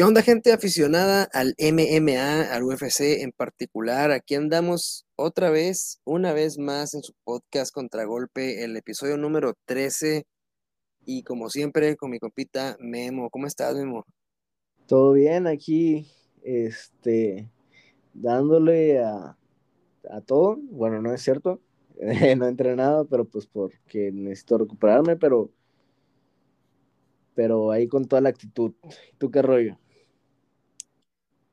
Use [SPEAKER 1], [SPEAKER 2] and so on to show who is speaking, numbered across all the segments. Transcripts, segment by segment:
[SPEAKER 1] ¿Qué onda, gente aficionada al MMA, al UFC en particular? Aquí andamos otra vez, una vez más en su podcast Contragolpe, el episodio número 13. Y como siempre, con mi compita Memo. ¿Cómo estás, Memo?
[SPEAKER 2] Todo bien aquí, este, dándole a, a todo. Bueno, no es cierto, no he entrenado, pero pues porque necesito recuperarme, pero, pero ahí con toda la actitud. ¿Tú qué rollo?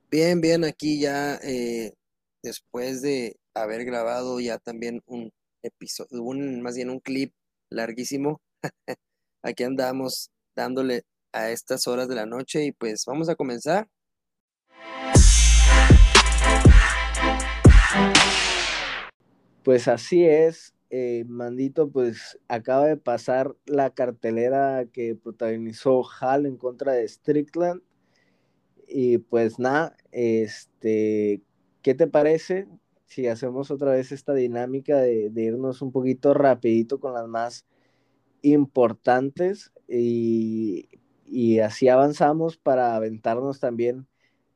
[SPEAKER 1] Bien, bien, aquí ya eh, después de haber grabado ya también un episodio, un, más bien un clip larguísimo, aquí andamos dándole a estas horas de la noche y pues vamos a comenzar.
[SPEAKER 2] Pues así es, eh, Mandito, pues acaba de pasar la cartelera que protagonizó Hal en contra de Strickland y pues nada, este, ¿qué te parece si hacemos otra vez esta dinámica de, irnos un poquito rapidito con las más importantes y, y así avanzamos para aventarnos también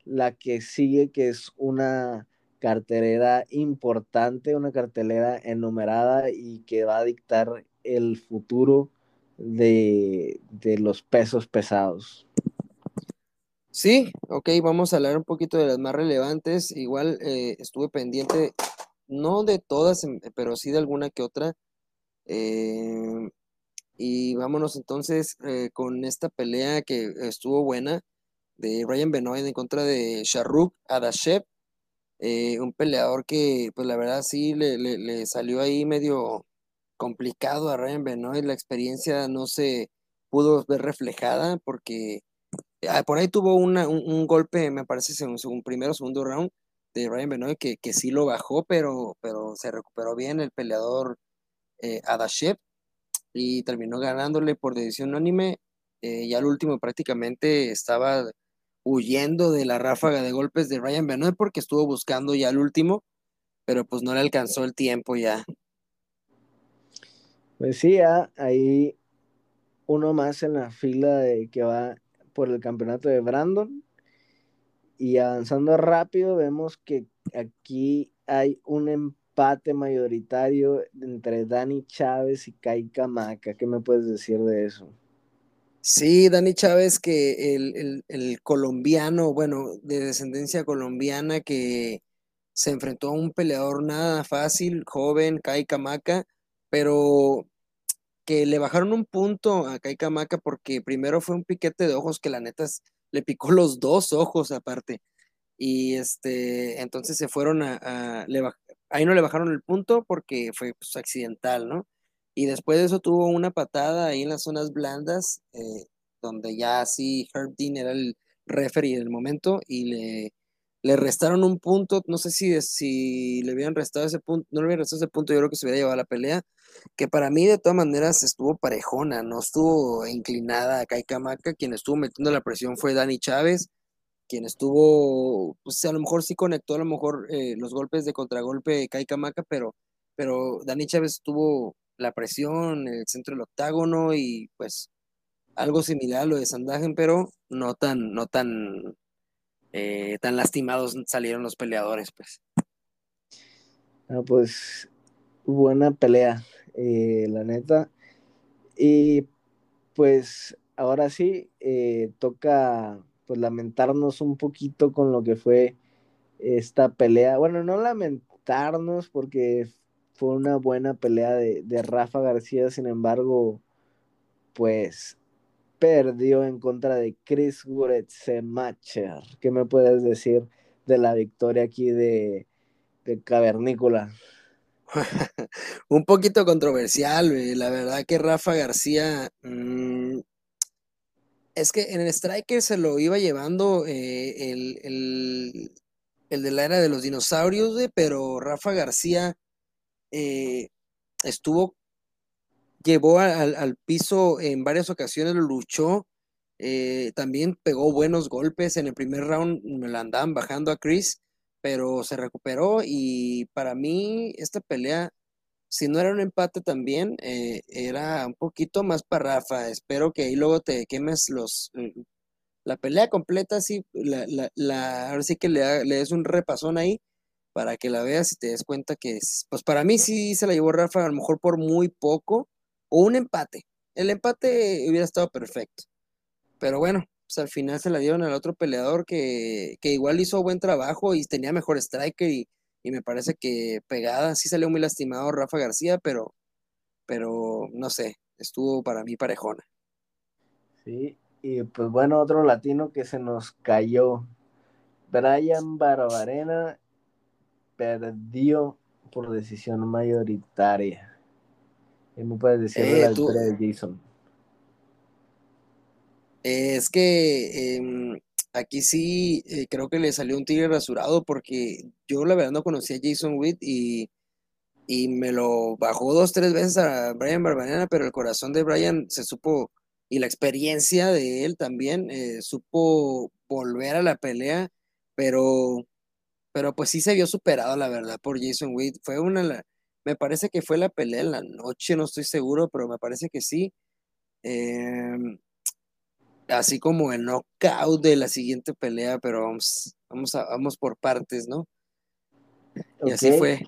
[SPEAKER 2] la que sigue, que es una cartelera importante, una cartelera enumerada y que va a dictar el futuro de, de los pesos pesados.
[SPEAKER 1] Sí, ok, vamos a hablar un poquito de las más relevantes. Igual eh, estuve pendiente, no de todas, em, pero sí de alguna que otra. Eh, y vámonos entonces eh, con esta pelea que estuvo buena de Ryan Benoit en contra de Sharuk Adashev, un peleador que, pues la verdad sí le, le salió ahí medio complicado a Ryan Benoit. La experiencia no se pudo ver reflejada porque por ahí tuvo un, golpe, me parece, según, un primero o segundo round de Ryan Benoit, que, que sí lo bajó, pero, pero se recuperó bien el peleador eh, Adashev y terminó ganándole por decisión unánime. Eh, ya al último prácticamente estaba huyendo de la ráfaga de golpes de Ryan Benoit porque estuvo buscando ya el último, pero pues no le alcanzó el tiempo ya.
[SPEAKER 2] Pues sí, ahí uno más en la fila de que va por el campeonato de Brandon. Y avanzando rápido, vemos que aquí hay un empate mayoritario entre Dani Chávez y Kai Kamaka. ¿Qué me puedes decir de eso?
[SPEAKER 1] Sí, Dani Chávez, que el, el, colombiano, bueno, de descendencia colombiana, que se enfrentó a un peleador nada fácil, joven, Kai Kamaka, pero que le bajaron un punto a Kai Kamaka porque primero fue un piquete de ojos que la neta le picó los dos ojos aparte. Y este, entonces se fueron a, ahí no le bajaron el punto porque fue pues, accidental, ¿no? Y después de eso tuvo una patada ahí en las zonas blandas, eh, donde ya sí Herb Dean era el referee del momento y le, le restaron un punto, no sé si, si le habían restado ese punto, no le habían restado ese punto, yo creo que se hubiera llevado a la pelea, que para mí de todas maneras estuvo parejona, no estuvo inclinada a Kamaka, quien estuvo metiendo la presión fue Dani Chávez, quien estuvo, pues a lo mejor sí conectó a lo mejor eh, los golpes de contragolpe Kamaka, pero, pero Dani Chávez tuvo la presión el centro del octágono y pues algo similar a lo de Sandagen, pero no tan, no tan, eh, tan lastimados salieron los peleadores, pues.
[SPEAKER 2] Ah, pues buena pelea. Eh, la neta. Y pues ahora sí, eh, toca pues lamentarnos un poquito con lo que fue esta pelea. Bueno, no lamentarnos porque fue una buena pelea de, Rafa García, sin embargo, pues perdió en contra de Chris Macher ¿Qué me puedes decir de la victoria aquí de, de Cavernícola?
[SPEAKER 1] un poquito controversial, la verdad que Rafa García, mm, es que en el Striker se lo iba llevando eh, el, de la era de los dinosaurios, pero Rafa García eh, estuvo, llevó al, piso en varias ocasiones, luchó, eh, también pegó buenos golpes, en el primer round me lo andaban bajando a Chris pero se recuperó y para mí esta pelea, si no era un empate también, eh, era un poquito más para Rafa. Espero que ahí luego te quemes los, la pelea completa, sí, la, la, ahora sí que le, le des un repasón ahí para que la veas y te des cuenta que, pues para mí sí se la llevó Rafa, a lo mejor por muy poco, o un empate. El empate hubiera estado perfecto. Pero bueno, pues al final se la dieron al otro peleador que, igual hizo buen trabajo y tenía mejor striker y, me parece que pegada, sí salió muy lastimado Rafa García, pero, pero no sé, estuvo para mí parejona.
[SPEAKER 2] Sí, y pues bueno, otro latino que se nos cayó, Brian Barbarena perdió por decisión mayoritaria. ¿Qué me puedes decir de la eh, historia de Jason?
[SPEAKER 1] Es que em, aquí sí eh, creo que le salió un tigre rasurado porque yo la verdad no conocía a Jason Witt y, y me lo bajó dos, tres veces a Brian Barbarena, pero el corazón de Brian se supo y la experiencia de él también eh, supo volver a la pelea, pero, pero pues sí se vio superado la verdad por Jason Witt. Fue una, me parece que fue la pelea en la noche, no estoy seguro, pero me parece que sí. Em, así como el knockout de la siguiente pelea, pero vamos, vamos, a, vamos por partes, ¿no? Y así fue.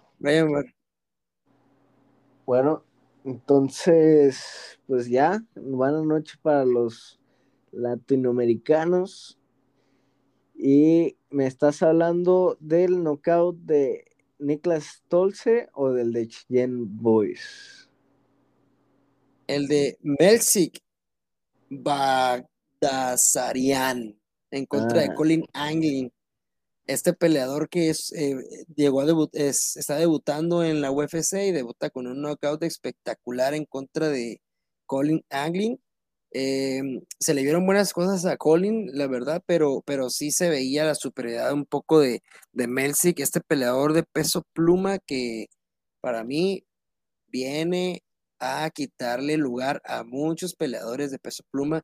[SPEAKER 2] Bueno, entonces, pues ya, buena noche para los latinoamericanos. Y me estás hablando del knockout de Niklas Tolce o del de Chien Boys.
[SPEAKER 1] El de Melzik va Sarian en contra de ah. Colin Anglin. Este peleador que es, eh, llegó a debut, está debutando en la UFC y debuta con un knockout espectacular en contra de Colin Anglin. Em, se le vieron buenas cosas a Colin, la verdad, pero, pero sí se veía la superioridad un poco de, de Melzik, este peleador de peso pluma que para mí viene a quitarle lugar a muchos peleadores de peso pluma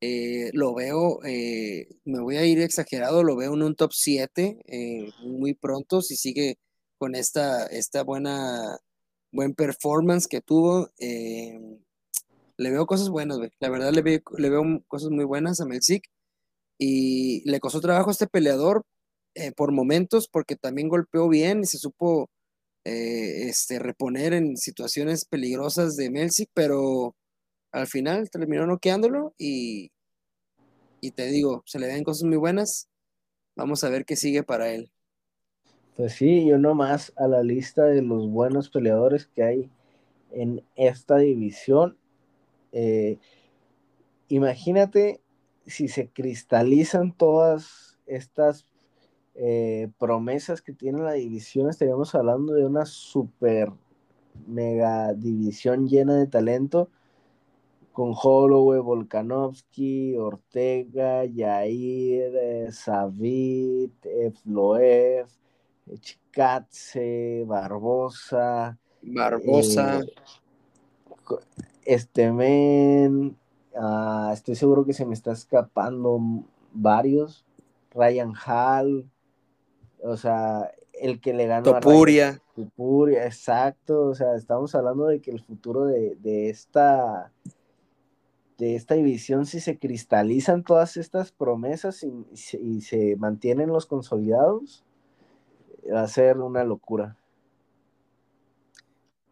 [SPEAKER 1] eh, lo veo, eh, me voy a ir exagerado, lo veo en un top 7 eh, muy pronto si sigue con esta, esta buena buen performance que tuvo. le veo cosas buenas, la verdad le veo, le veo cosas muy buenas a Melzik y le costó trabajo a este peleador por momentos porque también golpeó bien y se supo este, reponer en situaciones peligrosas de Melzik, pero al final terminó noqueándolo y, y te digo, se le ven cosas muy buenas. Vamos a ver qué sigue para él.
[SPEAKER 2] Pues sí, yo más a la lista de los buenos peleadores que hay en esta división. Eh, imagínate si se cristalizan todas estas eh, promesas que tiene la división, estaríamos hablando de una super mega división llena de talento con Holloway, Volkanovski, Ortega, Yair, eh, Savit, Efloev, Chikatse, Barbosa.
[SPEAKER 1] Barbosa.
[SPEAKER 2] Eh, este men, ah, estoy seguro que se me está escapando varios. Ryan Hall, o sea, el que le ganó
[SPEAKER 1] a Ryan,
[SPEAKER 2] Topuria, exacto. O sea, estamos hablando de que el futuro de, de esta de esta división, si se cristalizan todas estas promesas y, se mantienen los consolidados, va a ser una locura.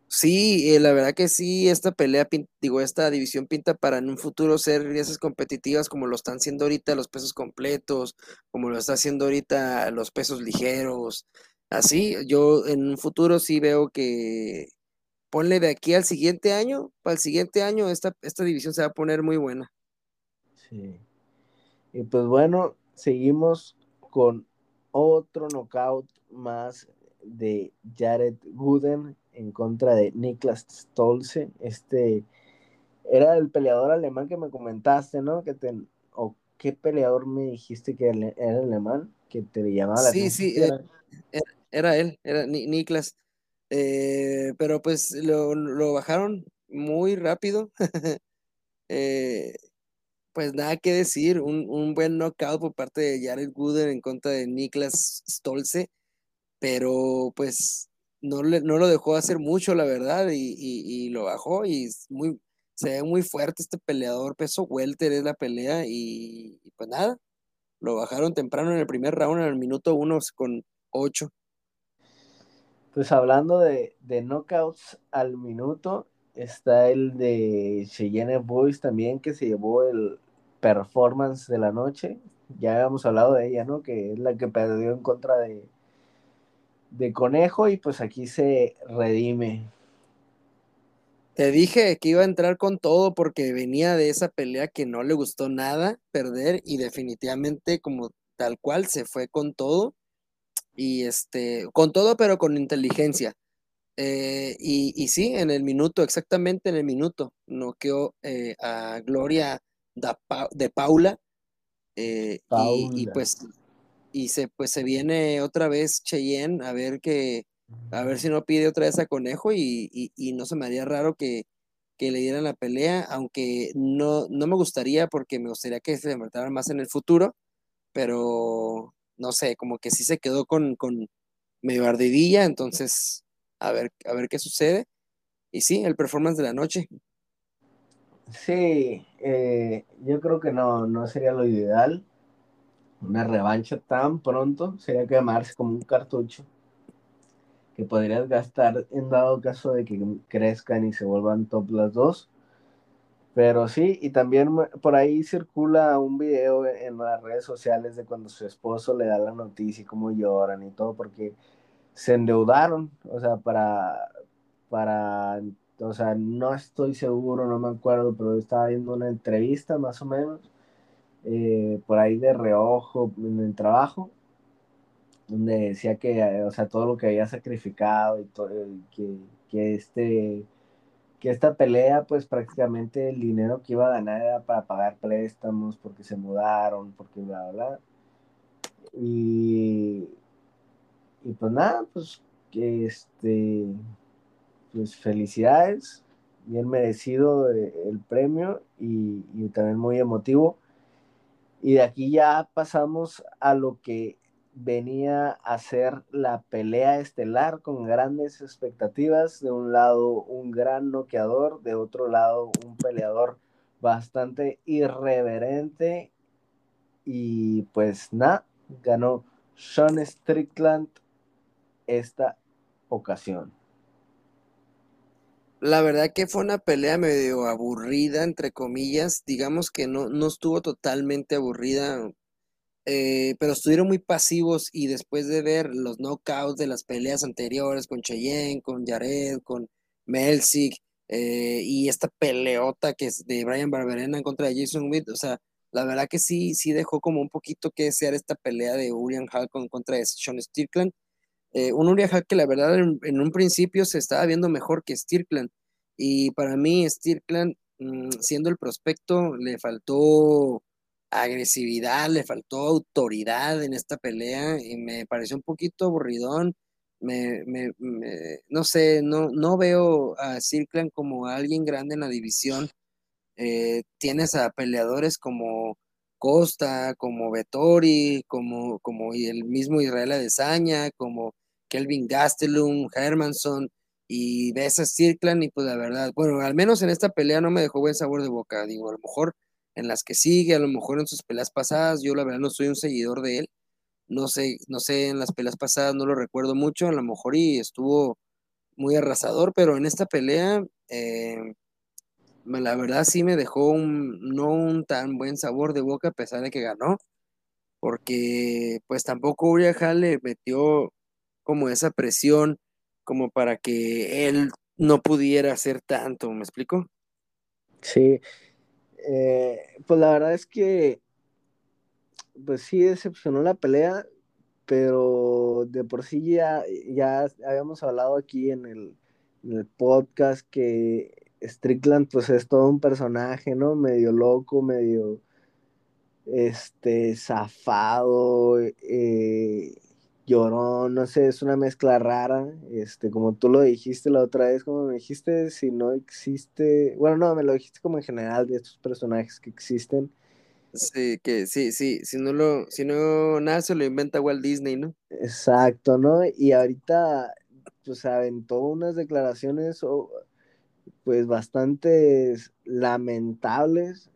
[SPEAKER 1] Sí, eh, la verdad que sí, esta pelea, digo, esta división pinta para en un futuro ser esas competitivas como lo están haciendo ahorita los pesos completos, como lo está haciendo ahorita los pesos ligeros. Así, yo en un futuro sí veo que ponle de aquí al siguiente año, para el siguiente año esta, esta división se va a poner muy buena.
[SPEAKER 2] Sí. Y pues bueno, seguimos con otro knockout más de Jared Gooden en contra de Niklas Stolze. Este era el peleador alemán que me comentaste, ¿no? Que te, o qué peleador me dijiste que era alemán, que te llamaba la
[SPEAKER 1] atención. Sí, sí, era, era, él, era Niklas. Eh, pero pues lo, bajaron muy rápido. Eh, pues nada que decir, un, buen knockout por parte de Jared Gooden en contra de Niklas Stolze, pero pues no, no lo dejó hacer mucho, la verdad, y, lo bajó y muy, se ve muy fuerte este peleador, peso welter es la pelea y, pues nada, lo bajaron temprano en el primer round, en el minuto uno con ocho.
[SPEAKER 2] Pues hablando de, de knockouts al minuto, está el de Cheyenne Boys también, que se llevó el performance de la noche. Ya habíamos hablado de ella, ¿no? Que es la que perdió en contra de, de Conejo y pues aquí se redime.
[SPEAKER 1] Te dije que iba a entrar con todo porque venía de esa pelea que no le gustó nada perder y definitivamente como tal cual se fue con todo y este, con todo pero con inteligencia. Eh, y, y, sí, en el minuto, exactamente en el minuto, noqueó eh, a Gloria de Paula, eh, Y, y, pues y se pues se viene otra vez Cheyenne a ver que a ver si no pide otra vez a Conejo y, no se me haría raro que, le dieran la pelea, aunque no, no me gustaría porque me gustaría que se enfrentaran más en el futuro, pero no sé, como que sí se quedó con, con medio entonces a ver, a ver qué sucede. Y sí, el performance de la noche.
[SPEAKER 2] Sí, eh, yo creo que no, no sería lo ideal. Una revancha tan pronto sería quemarse como un cartucho que podrías gastar en dado caso de que crezcan y se vuelvan top las dos. Pero sí, y también por ahí circula un video en las redes sociales de cuando su esposo le da la noticia y cómo lloran y todo, porque se endeudaron, o sea, para, para, o sea, no estoy seguro, no me acuerdo, pero estaba viendo una entrevista más o menos, eh, por ahí de reojo en el trabajo, donde decía que, eh, o sea, todo lo que había sacrificado y todo, que, que, este, que esta pelea, pues prácticamente el dinero que iba a ganar era para pagar préstamos, porque se mudaron, porque bla, bla, Y, y pues nada, pues que este, pues felicidades, bien merecido eh, el premio y, y también muy emotivo. Y de aquí ya pasamos a lo que venía a ser la pelea estelar con grandes expectativas. De un lado, un gran noqueador, de otro lado, un peleador bastante irreverente. Y pues nada, ganó Sean Strickland esta ocasión.
[SPEAKER 1] La verdad que fue una pelea medio aburrida, entre comillas. Digamos que no, no estuvo totalmente aburrida eh, pero estuvieron muy pasivos y después de ver los knockouts de las peleas anteriores con Cheyenne, con Jared, con Melzik eh, y esta peleota que es de Brian Barberena en contra de Jason Witt, o sea, la verdad que sí, sí dejó como un poquito que desear esta pelea de Urian Hall con contra de Sean Strickland. Eh, un Urian Hall que la verdad en, un principio se estaba viendo mejor que Strickland y para mí Strickland mm, siendo el prospecto le faltó agresividad, le faltó autoridad en esta pelea y me pareció un poquito aburridón. Me, me, no sé, no, no veo a Circlan como alguien grande en la división. Eh, tienes a peleadores como Costa, como Vettori, como, como el mismo Israel Adesanya, como Kelvin Gastelum, Hermanson, y ves a Circlan y pues la verdad, bueno, al menos en esta pelea no me dejó buen sabor de boca, digo, a lo mejor en las que sigue, a lo mejor en sus peleas pasadas, yo la verdad no soy un seguidor de él, no sé, no sé, en las peleas pasadas no lo recuerdo mucho, a lo mejor y estuvo muy arrasador, pero en esta pelea, eh, la verdad sí me dejó un, no un tan buen sabor de boca a pesar de que ganó, porque pues tampoco Uriah le metió como esa presión como para que él no pudiera hacer tanto, ¿me explico?
[SPEAKER 2] Sí, eh, pues la verdad es que, pues sí decepcionó la pelea, pero de por sí ya, ya habíamos hablado aquí en el, podcast que Strickland pues es todo un personaje, ¿no? Medio loco, medio este zafado, eh, llorón, no sé, es una mezcla rara, este, como tú lo dijiste la otra vez, como me dijiste, si no existe, bueno, no, me lo dijiste como en general de estos personajes que existen.
[SPEAKER 1] Sí, que sí, sí, si no lo, si no, nada se lo inventa Walt Disney, ¿no?
[SPEAKER 2] Exacto, ¿no? Y ahorita, pues aventó unas declaraciones, pues bastante lamentables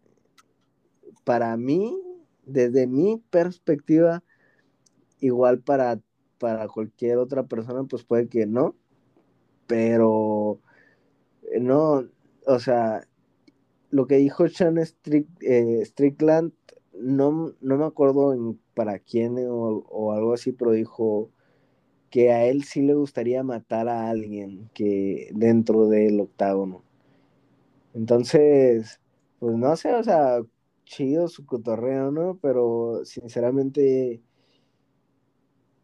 [SPEAKER 2] para mí, desde mi perspectiva, igual para, para cualquier otra persona, pues puede que no, pero eh, no, o sea, lo que dijo Sean eh, Strickland, no, no me acuerdo para quién o, o, algo así, pero dijo que a él sí le gustaría matar a alguien que dentro del octágono. Entonces, pues no sé, o sea, chido su cotorreo, ¿no? Pero sinceramente,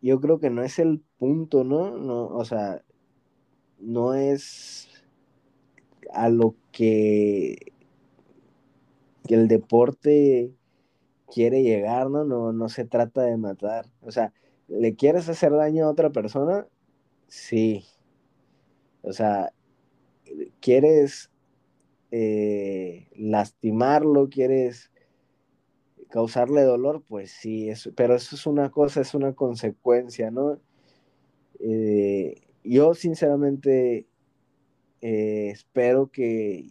[SPEAKER 2] yo creo que no es el punto, ¿no? No, o sea, no es a lo que, el deporte quiere llegar, ¿no? ¿no? No se trata de matar. O sea, ¿le quieres hacer daño a otra persona? Sí. O sea, ¿quieres eh, lastimarlo? ¿Quieres causarle dolor? Pues sí, pero eso es una cosa, es una consecuencia, ¿no? Eh, yo sinceramente eh, espero que,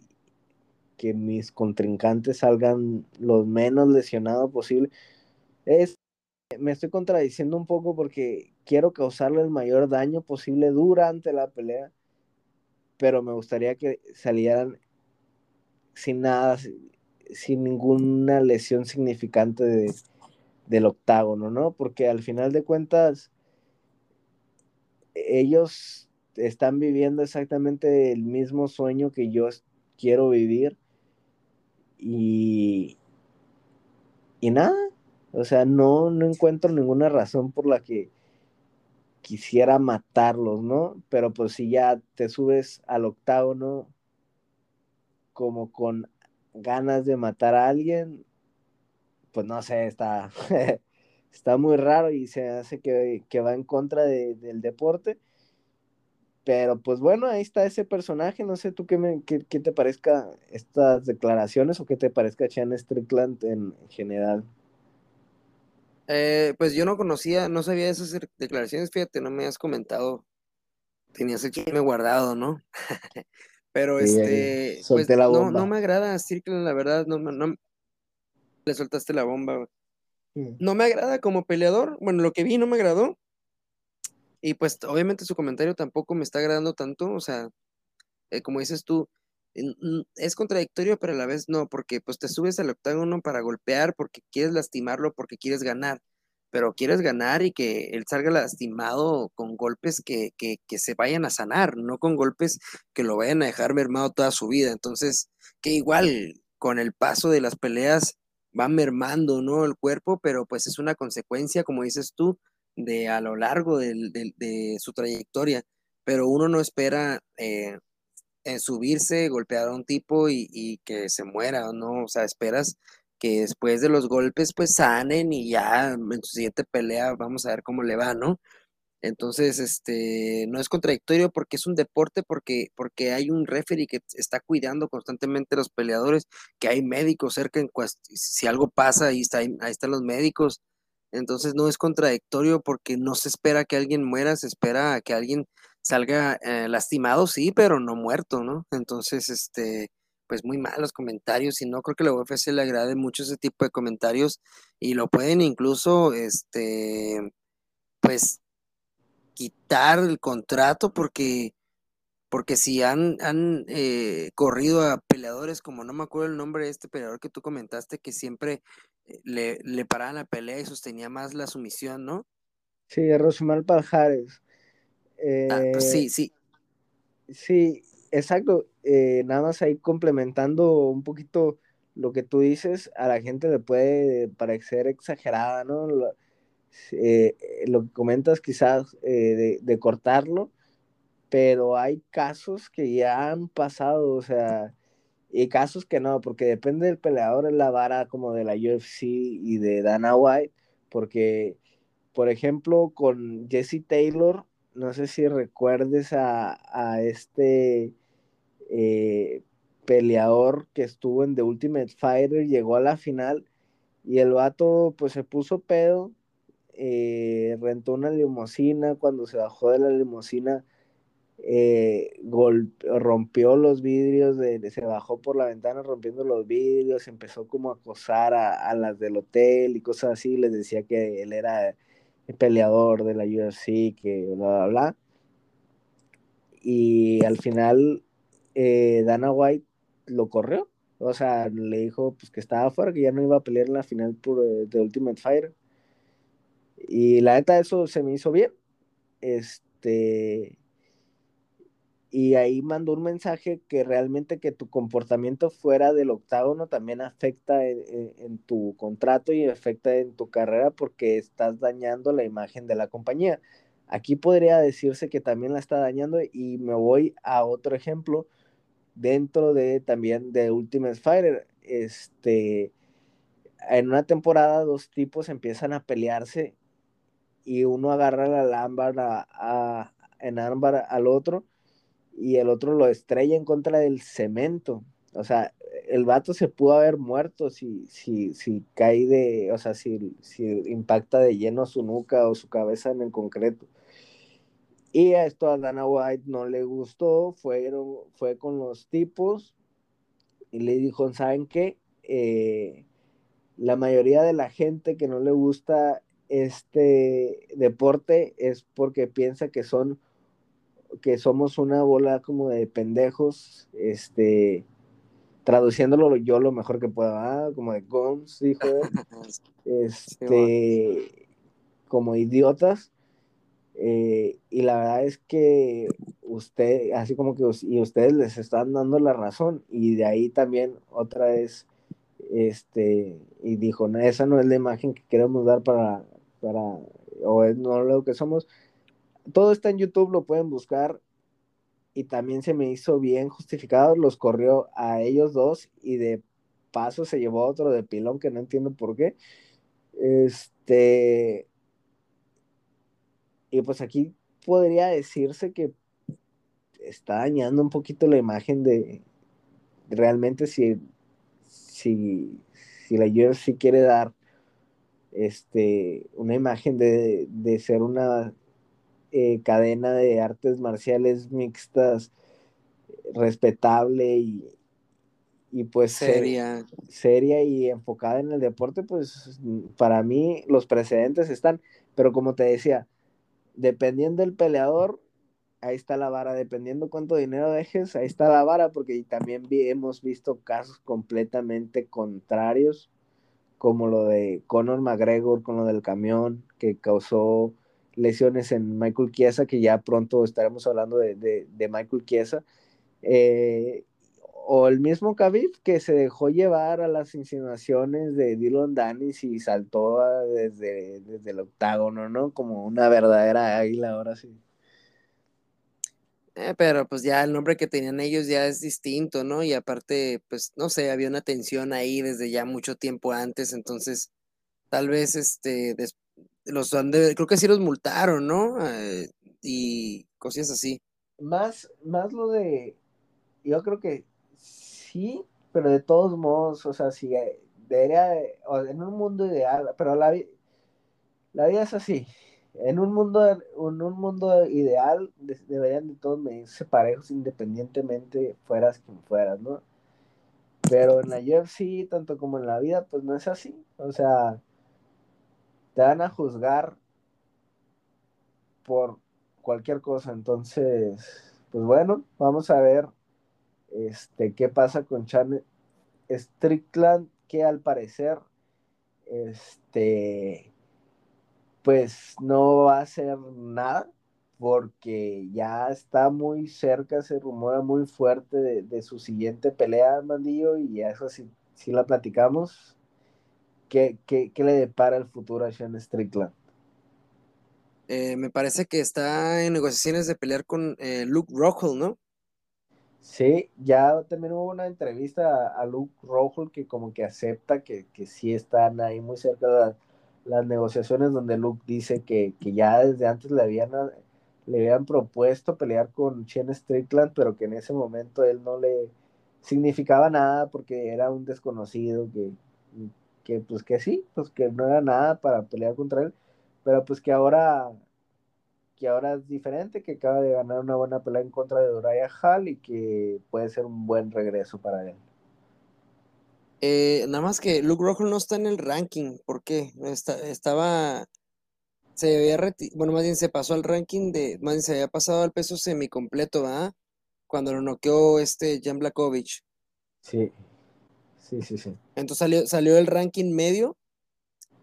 [SPEAKER 2] que mis contrincantes salgan lo menos lesionados posible. Es, me estoy contradiciendo un poco porque quiero causarle el mayor daño posible durante la pelea, pero me gustaría que salieran sin nada, sin ninguna lesión significante de, del octágono, ¿no? Porque al final de cuentas, ellos están viviendo exactamente el mismo sueño que yo quiero vivir y, y nada, o sea, no, no encuentro ninguna razón por la que quisiera matarlos, ¿no? Pero pues si ya te subes al octágono como con ganas de matar a alguien, pues no sé, está, está muy raro y se hace que, va en contra del deporte. Pero pues bueno, ahí está ese personaje. No sé tú qué, me, qué, te parezca estas declaraciones o qué te parezca Chan Strickland en general.
[SPEAKER 1] Eh, pues yo no conocía, no sabía esas declaraciones, fíjate, no me has comentado. Tenías el chisme guardado, ¿no? Pero este, pues no, no me agrada Strickland, la verdad, no, no, le soltaste la bomba. No me agrada como peleador, bueno, lo que vi no me agradó, y pues obviamente su comentario tampoco me está agradando tanto, o sea, eh, como dices tú, es contradictorio, pero a la vez no, porque pues te subes al octágono para golpear, porque quieres lastimarlo, porque quieres ganar, pero quieres ganar y que él salga lastimado con golpes que, que, que se vayan a sanar, no con golpes que lo vayan a dejar mermado toda su vida. Entonces, que igual con el paso de las peleas va mermando, ¿no? El cuerpo, pero pues es una consecuencia, como dices tú, de a lo largo de, su trayectoria, pero uno no espera eh, en subirse, golpear a un tipo y, que se muera, ¿no? O sea, esperas que después de los golpes pues sanen y ya en su siguiente pelea vamos a ver cómo le va, ¿no? Entonces, este, no es contradictorio porque es un deporte, porque, porque hay un referee que está cuidando constantemente a los peleadores, que hay médicos cerca, en si algo pasa, ahí, está, ahí están los médicos, entonces no es contradictorio porque no se espera que alguien muera, se espera que alguien salga eh, lastimado, sí, pero no muerto, ¿no? Entonces, este, pues muy mal los comentarios y no creo que la UFC le agrade mucho ese tipo de comentarios y lo pueden incluso, este, pues quitar el contrato porque porque si han, han eh, corrido a peleadores como no me acuerdo el nombre de este peleador que tú comentaste que siempre eh, le, le paraban la pelea y sostenía más la sumisión, ¿no?
[SPEAKER 2] Sí, Rosmar Paljares.
[SPEAKER 1] ah, pues eh, sí, sí.
[SPEAKER 2] Sí, exacto. nada más ahí complementando un poquito lo que tú dices, a la gente le puede parecer exagerada, ¿no? Lo, lo que comentas quizás de, de cortarlo, pero hay casos que ya han pasado, o sea, y casos que no, porque depende del peleador, en la vara como de la UFC y de Dana White, porque, por ejemplo, con Jesse Taylor, no sé si recuerdes a, a este eh, peleador que estuvo en The Ultimate Fighter, llegó a la final y el vato pues se puso pedo, eh, rentó una limusina, cuando se bajó de la limusina eh, rompió los vidrios, se bajó por la ventana rompiendo los vidrios, empezó como a acosar a, las del hotel y cosas así, les decía que él era peleador de la UFC, que bla, bla, bla. Y al final eh, Dana White lo corrió, o sea, le dijo pues, que estaba fuera, que ya no iba a pelear en la final por, eh, de Ultimate Fighter. Y la neta, eso se me hizo bien. Este y ahí mandó un mensaje que realmente que tu comportamiento fuera del octágono también afecta en, tu contrato y afecta en tu carrera porque estás dañando la imagen de la compañía. Aquí podría decirse que también la está dañando y me voy a otro ejemplo dentro de también de Ultimate Fighter. Este, en una temporada dos tipos empiezan a pelearse y uno agarra la lámpara en ámbar al otro y el otro lo estrella en contra del cemento. O sea, el vato se pudo haber muerto si, si, si cae de, o sea, si, si impacta de lleno su nuca o su cabeza en el concreto. Y a esto a Dana White no le gustó, fueron, fue con los tipos y le dijo, ¿saben qué? Eh, la mayoría de la gente que no le gusta este deporte es porque piensa que son que somos una bola como de pendejos, este, traduciéndolo yo lo mejor que pueda, como de gons, dijo este, como idiotas, eh, y la verdad es que usted, así como que, y ustedes les están dando la razón, y de ahí también otra vez, este, y dijo, no, esa no es la imagen que queremos dar para, para, o es no lo que somos, todo está en YouTube, lo pueden buscar. Y también se me hizo bien justificado, los corrió a ellos dos y de paso se llevó otro de pilón que no entiendo por qué. Este. Y pues aquí podría decirse que está dañando un poquito la imagen de realmente si, si, si la UFC quiere dar este, una imagen de, de ser una eh, cadena de artes marciales mixtas respetable y, y pues
[SPEAKER 1] seria.
[SPEAKER 2] seria y enfocada en el deporte, pues para mí los precedentes están, pero como te decía, dependiendo del peleador, ahí está la vara, dependiendo cuánto dinero dejes, ahí está la vara, porque también hemos visto casos completamente contrarios, como lo de Conor McGregor con lo del camión, que causó lesiones en Michael Chiesa, que ya pronto estaremos hablando de, de, Michael Chiesa. Eh, o el mismo Khabib que se dejó llevar a las insinuaciones de Dylan Danis y saltó desde, desde el octágono, ¿no? Como una verdadera águila, ahora sí.
[SPEAKER 1] Eh, pero pues ya el nombre que tenían ellos ya es distinto, ¿no? Y aparte, pues no sé, había una tensión ahí desde ya mucho tiempo antes, entonces tal vez este, los creo que sí los multaron, ¿no? Eh, y cosas así.
[SPEAKER 2] Más, más lo de, yo creo que sí, pero de todos modos, o sea, si debería, en un mundo ideal, pero la, la vida es así. En un mundo, en un mundo ideal deberían de todos medirse parejos independientemente fueras quien fueras, ¿no? Pero en la UFC, tanto como en la vida, pues no es así. O sea, te van a juzgar por cualquier cosa. Entonces, pues bueno, vamos a ver este, qué pasa con Chan Strickland, que al parecer, este, pues no va a hacer nada, porque ya está muy cerca, se rumora muy fuerte de, su siguiente pelea, Mandillo, y eso sí, sí la platicamos. ¿Qué, le depara el futuro a Sean Strickland?
[SPEAKER 1] Eh, me parece que está en negociaciones de pelear con eh, Luke Rockhold, ¿no?
[SPEAKER 2] Sí, ya también hubo una entrevista a, Luke Rockhold que como que acepta que, que sí están ahí muy cerca de las negociaciones donde Luke dice que, ya desde antes le habían, le habían propuesto pelear con Sean Strickland, pero que en ese momento él no le significaba nada porque era un desconocido que que pues que sí, pues que no era nada para pelear contra él, pero pues que ahora que ahora es diferente, que acaba de ganar una buena pelea en contra de Uriah Hall y que puede ser un buen regreso para él.
[SPEAKER 1] Eh, nada más que Luke Rockhold no está en el ranking, ¿por qué? estaba, se había bueno, más bien se pasó al ranking de, más bien se había pasado al peso semicompleto, ¿verdad? Cuando lo noqueó este Jan Blakovic.
[SPEAKER 2] Sí, sí, sí, sí.
[SPEAKER 1] Entonces salió, salió el ranking medio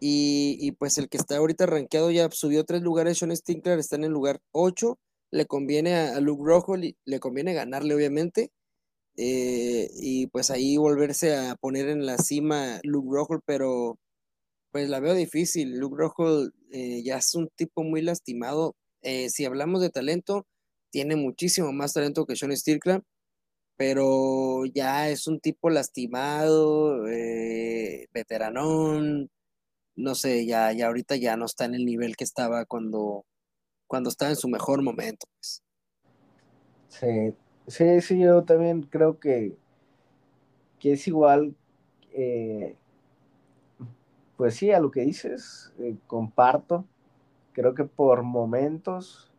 [SPEAKER 1] y, pues el que está ahorita rankeado ya subió tres lugares, Sean Stinkler está en el lugar 8, le conviene a, Luke Rockhold, le conviene ganarle obviamente, eh, y pues ahí volverse a poner en la cima Luke Rockhold, pero pues la veo difícil. Luke Rockhold eh, ya es un tipo muy lastimado. Eh, si hablamos de talento, tiene muchísimo más talento que Sean Strickland, pero ya es un tipo lastimado, veteranón, no sé, ya, ya ahorita ya no está en el nivel que estaba cuando, cuando estaba en su mejor momento. Pues.
[SPEAKER 2] Sí, Sí, sí, yo también creo que, que es igual, eh, pues sí, a lo que dices, eh, comparto. Creo que por momentos,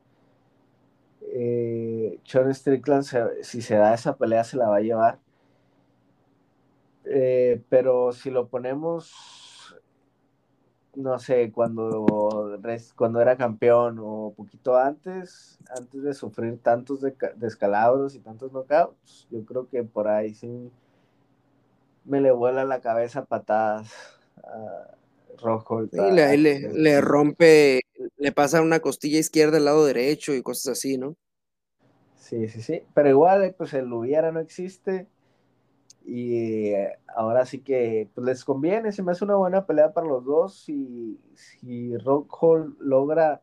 [SPEAKER 2] eh, Sean Strickland, si se da esa pelea, se la va a llevar. Eh, pero si lo ponemos no sé, cuando, cuando era campeón o poquito antes, antes de sufrir tantos descalabros y tantos knockouts, yo creo que por ahí sí me le vuela la cabeza patadas a Rojo.
[SPEAKER 1] Y le, le, rompe, le pasa una costilla izquierda al lado derecho y cosas así, ¿no?
[SPEAKER 2] Sí, sí, sí, pero igual, pues el hubiera no existe y eh, ahora sí que pues, les conviene, se me hace una buena pelea para los dos. Si, si Rockhold logra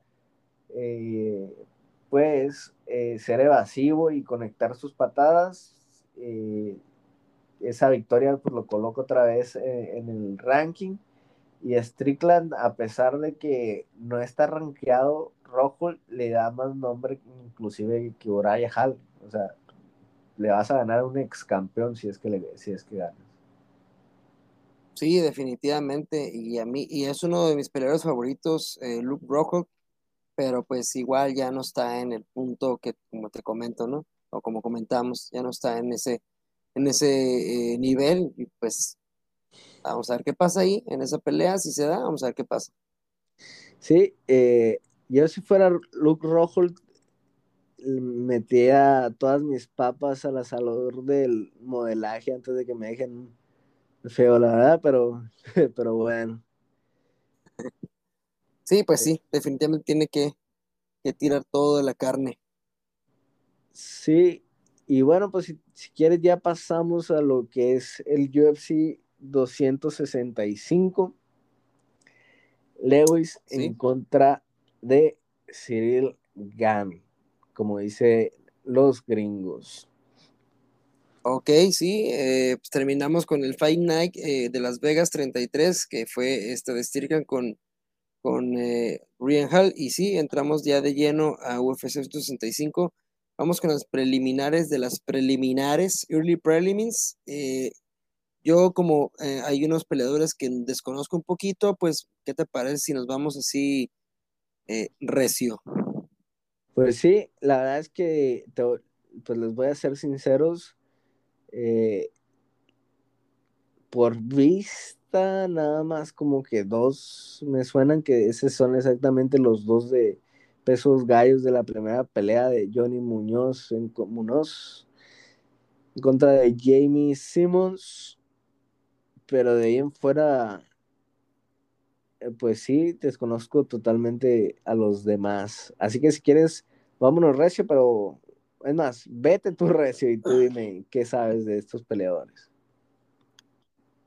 [SPEAKER 2] eh, pues eh, ser evasivo y conectar sus patadas, esa victoria pues, lo coloca otra vez en el ranking. Y Strickland, a pesar de que no está rankeado, Rockhold le da más nombre inclusive que Uriah Hall. O sea, le vas a ganar a un ex campeón si es que le, si es que ganas.
[SPEAKER 1] Sí, definitivamente. Y a mí, y es uno de mis peleadores favoritos, eh, Luke Rockhold, pero pues igual ya no está en el punto que, como te comento, ¿no? O como comentamos, ya no está en ese, en ese eh, nivel. Y pues vamos a ver qué pasa ahí en esa pelea, si se da, vamos a ver qué pasa.
[SPEAKER 2] Sí, eh, yo si fuera Luke Rockhold, metía todas mis papas al asador del modelaje antes de que me dejen feo, la verdad, pero, pero bueno.
[SPEAKER 1] Sí, pues sí, definitivamente tiene que, tirar todo de la carne.
[SPEAKER 2] Sí, y bueno, pues si, quieres ya pasamos a lo que es el UFC 265. Lewis en contra de Cyril Gami como dice los gringos.
[SPEAKER 1] Ok, sí, eh, pues terminamos con el Fight Night eh, de Las Vegas 33, que fue este de Stirkan con, con eh, Hall, y sí, entramos ya de lleno a UFC 265. Vamos con las preliminares de las preliminares, early prelims. Yo como hay unos peleadores que desconozco un poquito, pues, ¿qué te parece si nos vamos así recio?
[SPEAKER 2] Pues sí, la verdad es que pues les voy a ser sinceros. Eh, por vista, nada más como que dos me suenan que esos son exactamente los dos de pesos gallos de la primera pelea de Johnny Muñoz en Muñoz en contra de Jamie Simmons. Pero de ahí en fuera, eh, pues sí, desconozco totalmente a los demás. Así que si quieres, vámonos recio, pero es más, vete tú recio y tú dime qué sabes de estos peleadores.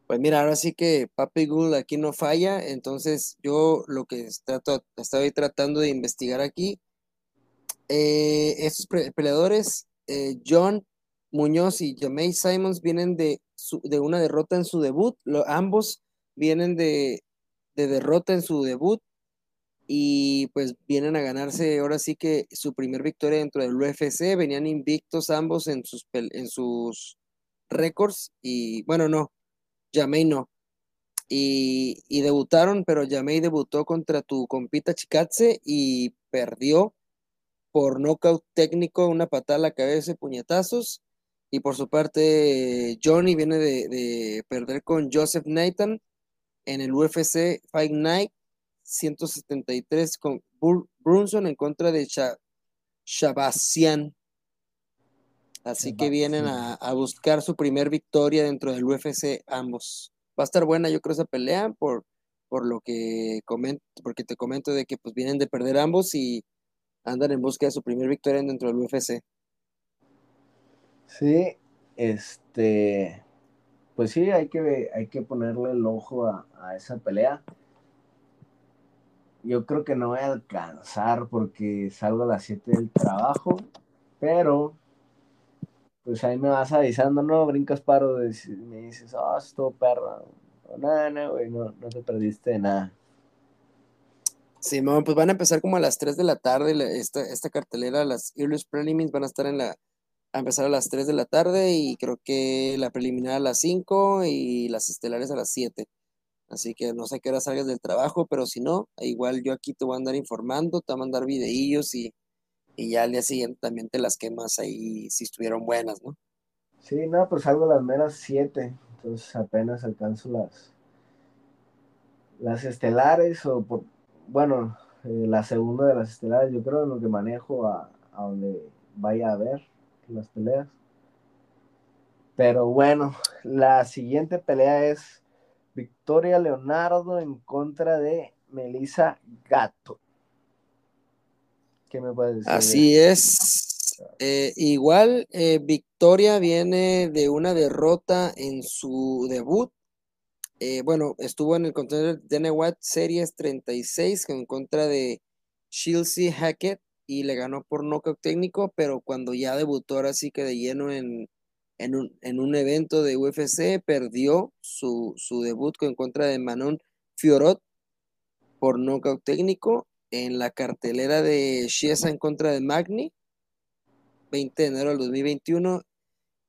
[SPEAKER 1] Pues mira, ahora sí que Papi Gould aquí no falla, entonces yo lo que estoy tratando de investigar aquí, eh, estos peleadores, eh, John Muñoz y Jamey Simons vienen de, de una derrota en su debut, ambos vienen de, de derrota en su debut y pues vienen a ganarse ahora sí que su primer victoria dentro del UFC, venían invictos ambos en sus, en sus récords y bueno, no, Jamey no. Y, y, debutaron, pero Jamey debutó contra tu compita Chikatse y perdió por nocaut técnico, una patada a la cabeza puñetazos. Y por su parte, Johnny viene de, perder con Joseph Nathan en el UFC Fight Night 173 con Brunson en contra de Shabasian. Así que vienen a, buscar su primer victoria dentro del UFC ambos. Va a estar buena, yo creo, esa pelea por, por lo que comento, porque te comento de que pues vienen de perder ambos y andan en busca de su primer victoria dentro del UFC.
[SPEAKER 2] Sí, este, pues sí, hay que, hay que ponerle el ojo a, a esa pelea. Yo creo que no voy a alcanzar porque salgo a las 7 del trabajo, pero pues ahí me vas avisando, no, brincas paro, me dices, oh, estuvo perro. No, no, güey, no, no te perdiste de nada.
[SPEAKER 1] Sí, pues van a empezar como a las 3 de la tarde, esta, esta cartelera, las Earliest Prelims van a estar en la, a empezar a las 3 de la tarde y creo que la preliminar a las 5 y las estelares a las 7. Así que no sé qué hora salgas del trabajo, pero si no, igual yo aquí te voy a andar informando, te voy a mandar videillos y y ya al día siguiente también te las quemas ahí si estuvieron buenas, ¿no?
[SPEAKER 2] Sí, no, pues salgo a las meras 7, entonces apenas alcanzo las las estelares o por, bueno, eh, la segunda de las estelares, yo creo en lo que manejo a, a donde vaya a ver las peleas. Pero bueno, la siguiente pelea es Victoria Leonardo en contra de Melissa Gato.
[SPEAKER 1] Así es. Eh, igual, eh, Victoria viene de una derrota en su debut. Eh, bueno, estuvo en el contender de White Series 36 en contra de Chelsea Hackett y le ganó por nocaut técnico, pero cuando ya debutó ahora sí que de lleno en, en, un, evento de UFC, perdió su, su debut en contra de Manon Fiorot por nocaut técnico en la cartelera de Chiesa en contra de Magni, 20 de enero del 2021.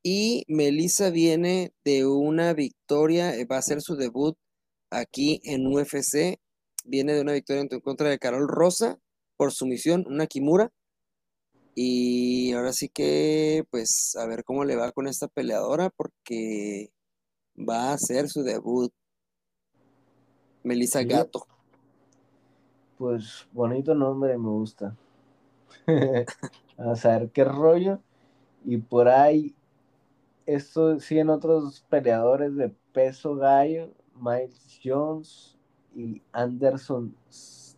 [SPEAKER 1] Y Melissa viene de una victoria, eh, va a ser su debut aquí en UFC. Viene de una victoria en contra de Carol Rosa por sumisión, una Kimura. Y ahora sí que, pues, a ver cómo le va con esta peleadora, porque va a ser su debut. Melissa Gato.
[SPEAKER 2] Pues bonito nombre, me gusta. a saber qué rollo. Y por ahí, esto siguen otros peleadores de peso gallo, Miles Jones y Anderson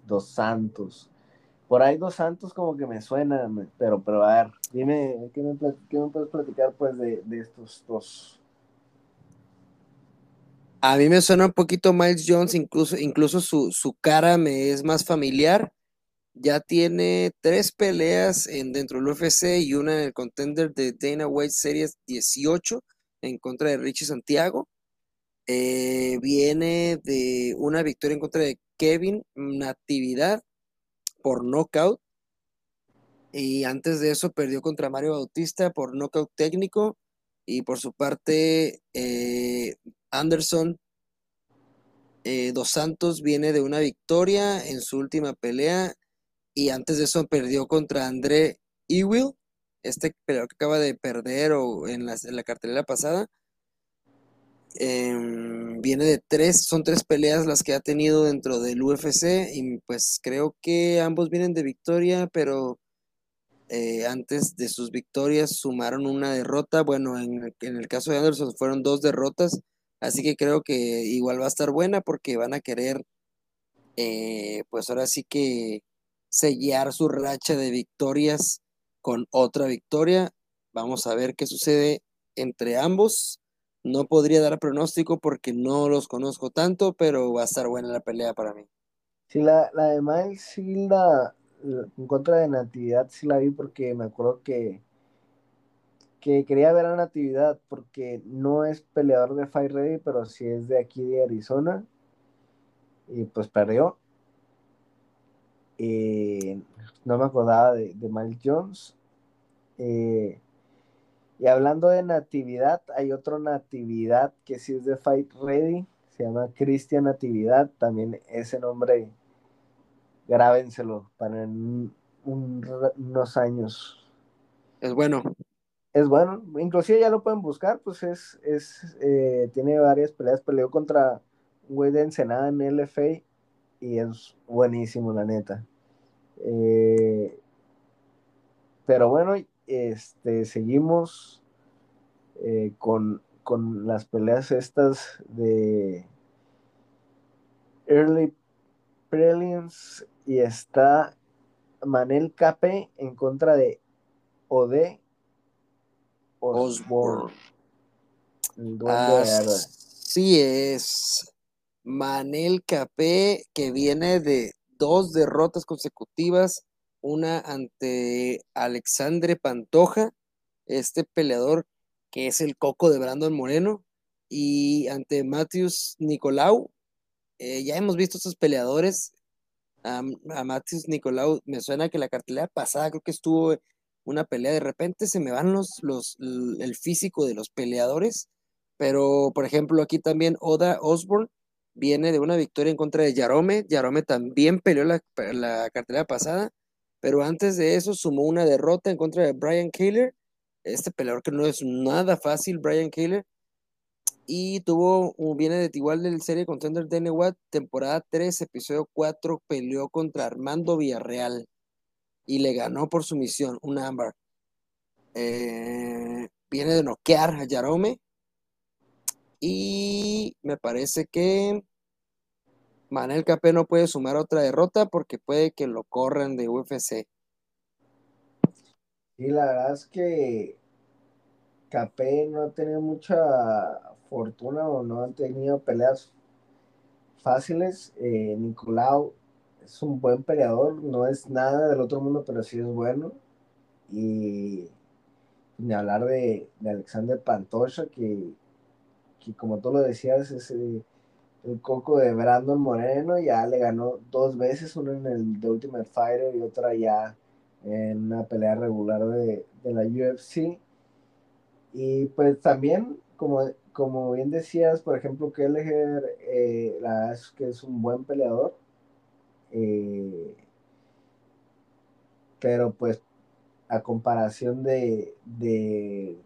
[SPEAKER 2] Dos Santos. Por ahí Dos Santos como que me suena, pero, pero a ver, dime, ¿qué me, puedes platicar pues de, de estos dos?
[SPEAKER 1] A mí me suena un poquito Miles Jones, incluso, incluso su, cara me es más familiar. Ya tiene tres peleas en, dentro del UFC y una en el contender de Dana White Series 18 en contra de Richie Santiago. Eh, viene de una victoria en contra de Kevin Natividad por knockout. Y antes de eso perdió contra Mario Bautista por knockout técnico. Y por su parte, eh, Anderson eh, Dos Santos viene de una victoria en su última pelea y antes de eso perdió contra André Ewell, este peleador que acaba de perder o en, la cartelera pasada. Em, viene de tres, son tres peleas las que ha tenido dentro del UFC y pues creo que ambos vienen de victoria, pero eh, antes de sus victorias sumaron una derrota. Bueno, en, el caso de Anderson fueron dos derrotas Así que creo que igual va a estar buena porque van a querer, eh, pues ahora sí que sellar su racha de victorias con otra victoria. Vamos a ver qué sucede entre ambos. No podría dar pronóstico porque no los conozco tanto, pero va a estar buena la pelea para mí.
[SPEAKER 2] Sí, la, la de Miles, sí, la, en contra de Natividad, sí la vi porque me acuerdo que que quería ver a Natividad porque no es peleador de Fight Ready, pero sí es de aquí de Arizona. Y pues perdió. Eh, no me acordaba de, Miles Jones. Eh, y hablando de Natividad, hay otro Natividad que sí es de Fight Ready. Se llama Cristian Natividad. También ese nombre, grábenselo para un unos años.
[SPEAKER 1] Es bueno.
[SPEAKER 2] Es bueno, inclusive ya lo pueden buscar, pues es, es eh, tiene varias peleas, peleó contra un güey de Ensenada en LFA y es buenísimo, la neta. Eh, pero bueno, este, seguimos eh, con, con, las peleas estas de Early Prelims y está Manel Cape en contra de Ode Osborne.
[SPEAKER 1] Así es. Manel Capé, que viene de dos derrotas consecutivas, una ante Alexandre Pantoja, este peleador que es el coco de Brandon Moreno, y ante Matthews Nicolau. Eh, ya hemos visto estos peleadores. a Matthews Nicolau me suena que la cartelera pasada creo que estuvo una pelea. De repente se me van los, los, el físico de los peleadores, pero por ejemplo aquí también Oda Osborne viene de una victoria en contra de Yarome. Yarome también peleó la, la cartelera pasada, pero antes de eso sumó una derrota en contra de Brian Kayler. Este peleador que no es nada fácil, Brian Kayler. Y tuvo, viene de igual del serie contender Danny Watt, temporada 3, episodio 4, peleó contra Armando Villarreal y le ganó por sumisión, un ámbar. Eh, viene de noquear a Yarome y me parece que Manel Capé no puede sumar otra derrota porque puede que lo corran de UFC.
[SPEAKER 2] Sí, la verdad es que Capé no ha tenido mucha fortuna o no han tenido peleas fáciles. Eh, Nicolau es un buen peleador, no es nada del otro mundo, pero sí es bueno. Y ni hablar de, de Alexander Pantocha, que y como tú lo decías, es el, coco de Brandon Moreno, ya le ganó dos veces, uno en el The Ultimate Fighter y otra ya en una pelea regular de, la UFC. Y pues también, como, como bien decías, por ejemplo, Kelleher, eh, la verdad es que es un buen peleador. Eh, pero pues a comparación de, de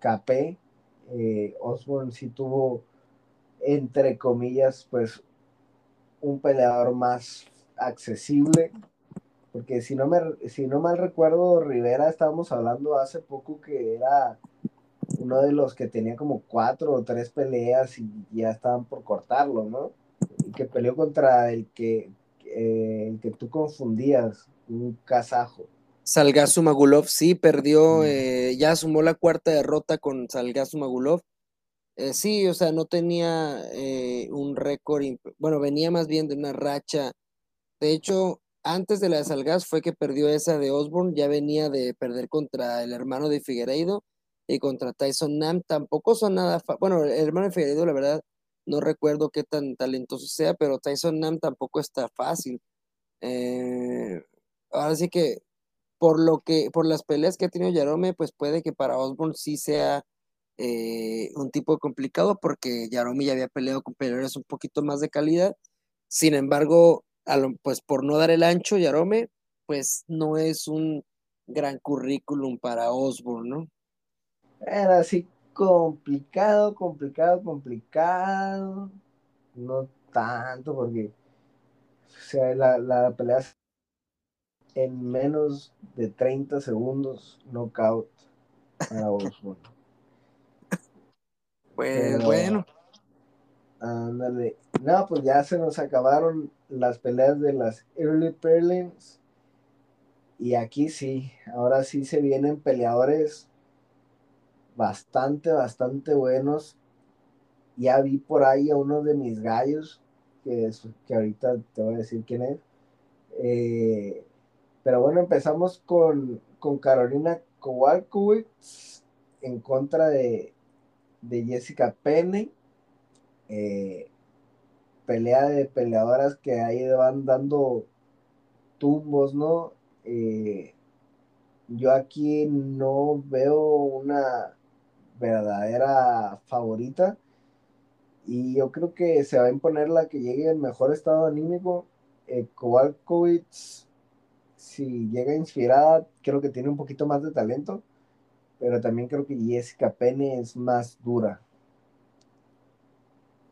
[SPEAKER 2] KP, eh, Osborne sí tuvo, entre comillas, pues un peleador más accesible, porque si no, me, si no mal recuerdo, Rivera estábamos hablando hace poco que era uno de los que tenía como cuatro o tres peleas y ya estaban por cortarlo, ¿no? Y que peleó contra el que, eh, el que tú confundías, un kazajo.
[SPEAKER 1] Salgasu Magulov sí perdió, eh, ya sumó la cuarta derrota con Salgasu Magulov. Eh, sí, o sea, no tenía eh, un récord, bueno, venía más bien de una racha. De hecho, antes de la de Salgas fue que perdió esa de Osborne, ya venía de perder contra el hermano de Figueiredo y contra Tyson Nam. Tampoco son nada, bueno, el hermano de Figueiredo, la verdad, no recuerdo qué tan talentoso sea, pero Tyson Nam tampoco está fácil. ahora sí que por lo que, por las peleas que ha tenido Yarome, pues puede que para Osborne sí sea eh, un tipo complicado, porque Yarome ya había peleado con peleadores un poquito más de calidad. Sin embargo, pues por no dar el ancho, Yarome, pues no es un gran currículum para Osborne, ¿no?
[SPEAKER 2] Era así complicado, complicado, complicado. No tanto, porque o sea, la, la pelea en menos de 30 segundos, knockout para Osborne.
[SPEAKER 1] Pues bueno.
[SPEAKER 2] Ándale. No, pues ya se nos acabaron las peleas de las Early Prelims. Y aquí sí, ahora sí se vienen peleadores bastante, bastante buenos. Ya vi por ahí a uno de mis gallos, que, es, que ahorita te voy a decir quién es. Eh, pero bueno, empezamos con, Carolina Kowalkiewicz en contra de, Jessica Penne. Eh, pelea de peleadoras que ahí van dando tumbos, ¿no? Eh, yo aquí no veo una verdadera favorita y yo creo que se va a imponer la que llegue en mejor estado anímico. Eh, Kowalkiewicz si llega inspirada, creo que tiene un poquito más de talento, pero también creo que Jessica Penne es más dura.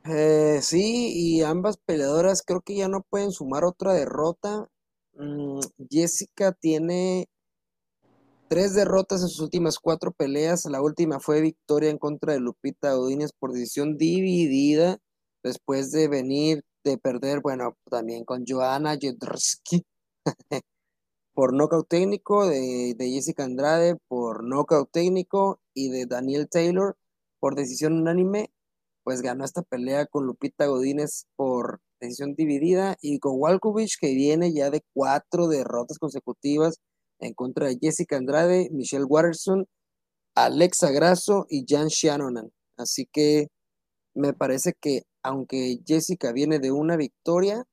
[SPEAKER 1] Eh, sí, y ambas peleadoras creo que ya no pueden sumar otra derrota. Mm, Jessica tiene tres derrotas en sus últimas cuatro peleas. La última fue victoria en contra de Lupita Godínez por decisión dividida, después de venir de perder, bueno, también con Joana Jedrzejczyk por nocaut técnico, de, de, Jessica Andrade por nocaut técnico y de Daniel Taylor por decisión unánime, pues ganó esta pelea con Lupita Godínez por decisión dividida y con Walkovich que viene ya de cuatro derrotas consecutivas en contra de Jessica Andrade, Michelle Watterson, Alexa Grasso y Jan Shannon. Así que me parece que aunque Jessica viene de una victoria,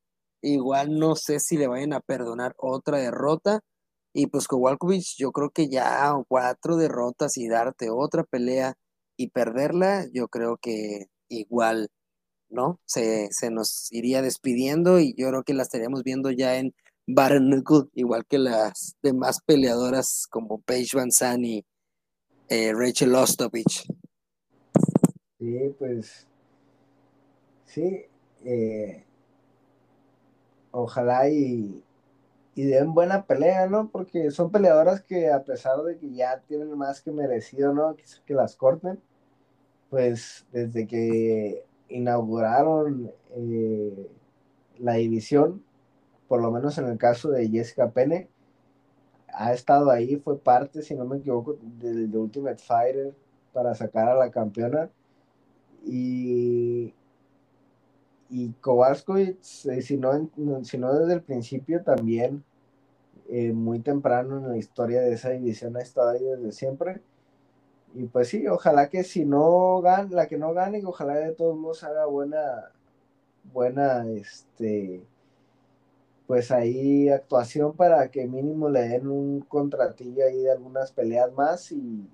[SPEAKER 1] igual no sé si le vayan a perdonar otra derrota. Y pues con Walkovich yo creo que ya cuatro derrotas y darte otra pelea y perderla, yo creo que igual, ¿no? Se, se nos iría despidiendo y yo creo que la estaríamos viendo ya en Barnacle, igual que las demás peleadoras como Paige Van Zandt y eh, Rachel Ostovich.
[SPEAKER 2] Sí, pues sí, eh, ojalá y, y den buena pelea, ¿no? Porque son peleadoras que a pesar de que ya tienen más que merecido, ¿no? Que, que las corten, pues desde que inauguraron eh, la división, por lo menos en el caso de Jessica Penne, ha estado ahí, fue parte, si no me equivoco, del de Ultimate Fighter para sacar a la campeona. Y, y Kowalskiewicz, eh, si, no, si no desde el principio, también eh, muy temprano en la historia de esa división ha estado ahí desde siempre. Y pues sí, ojalá que si no gana, la que no gane, ojalá de todos modos haga buena, buena, este, pues ahí actuación para que mínimo le den un contratillo ahí de algunas peleas más y,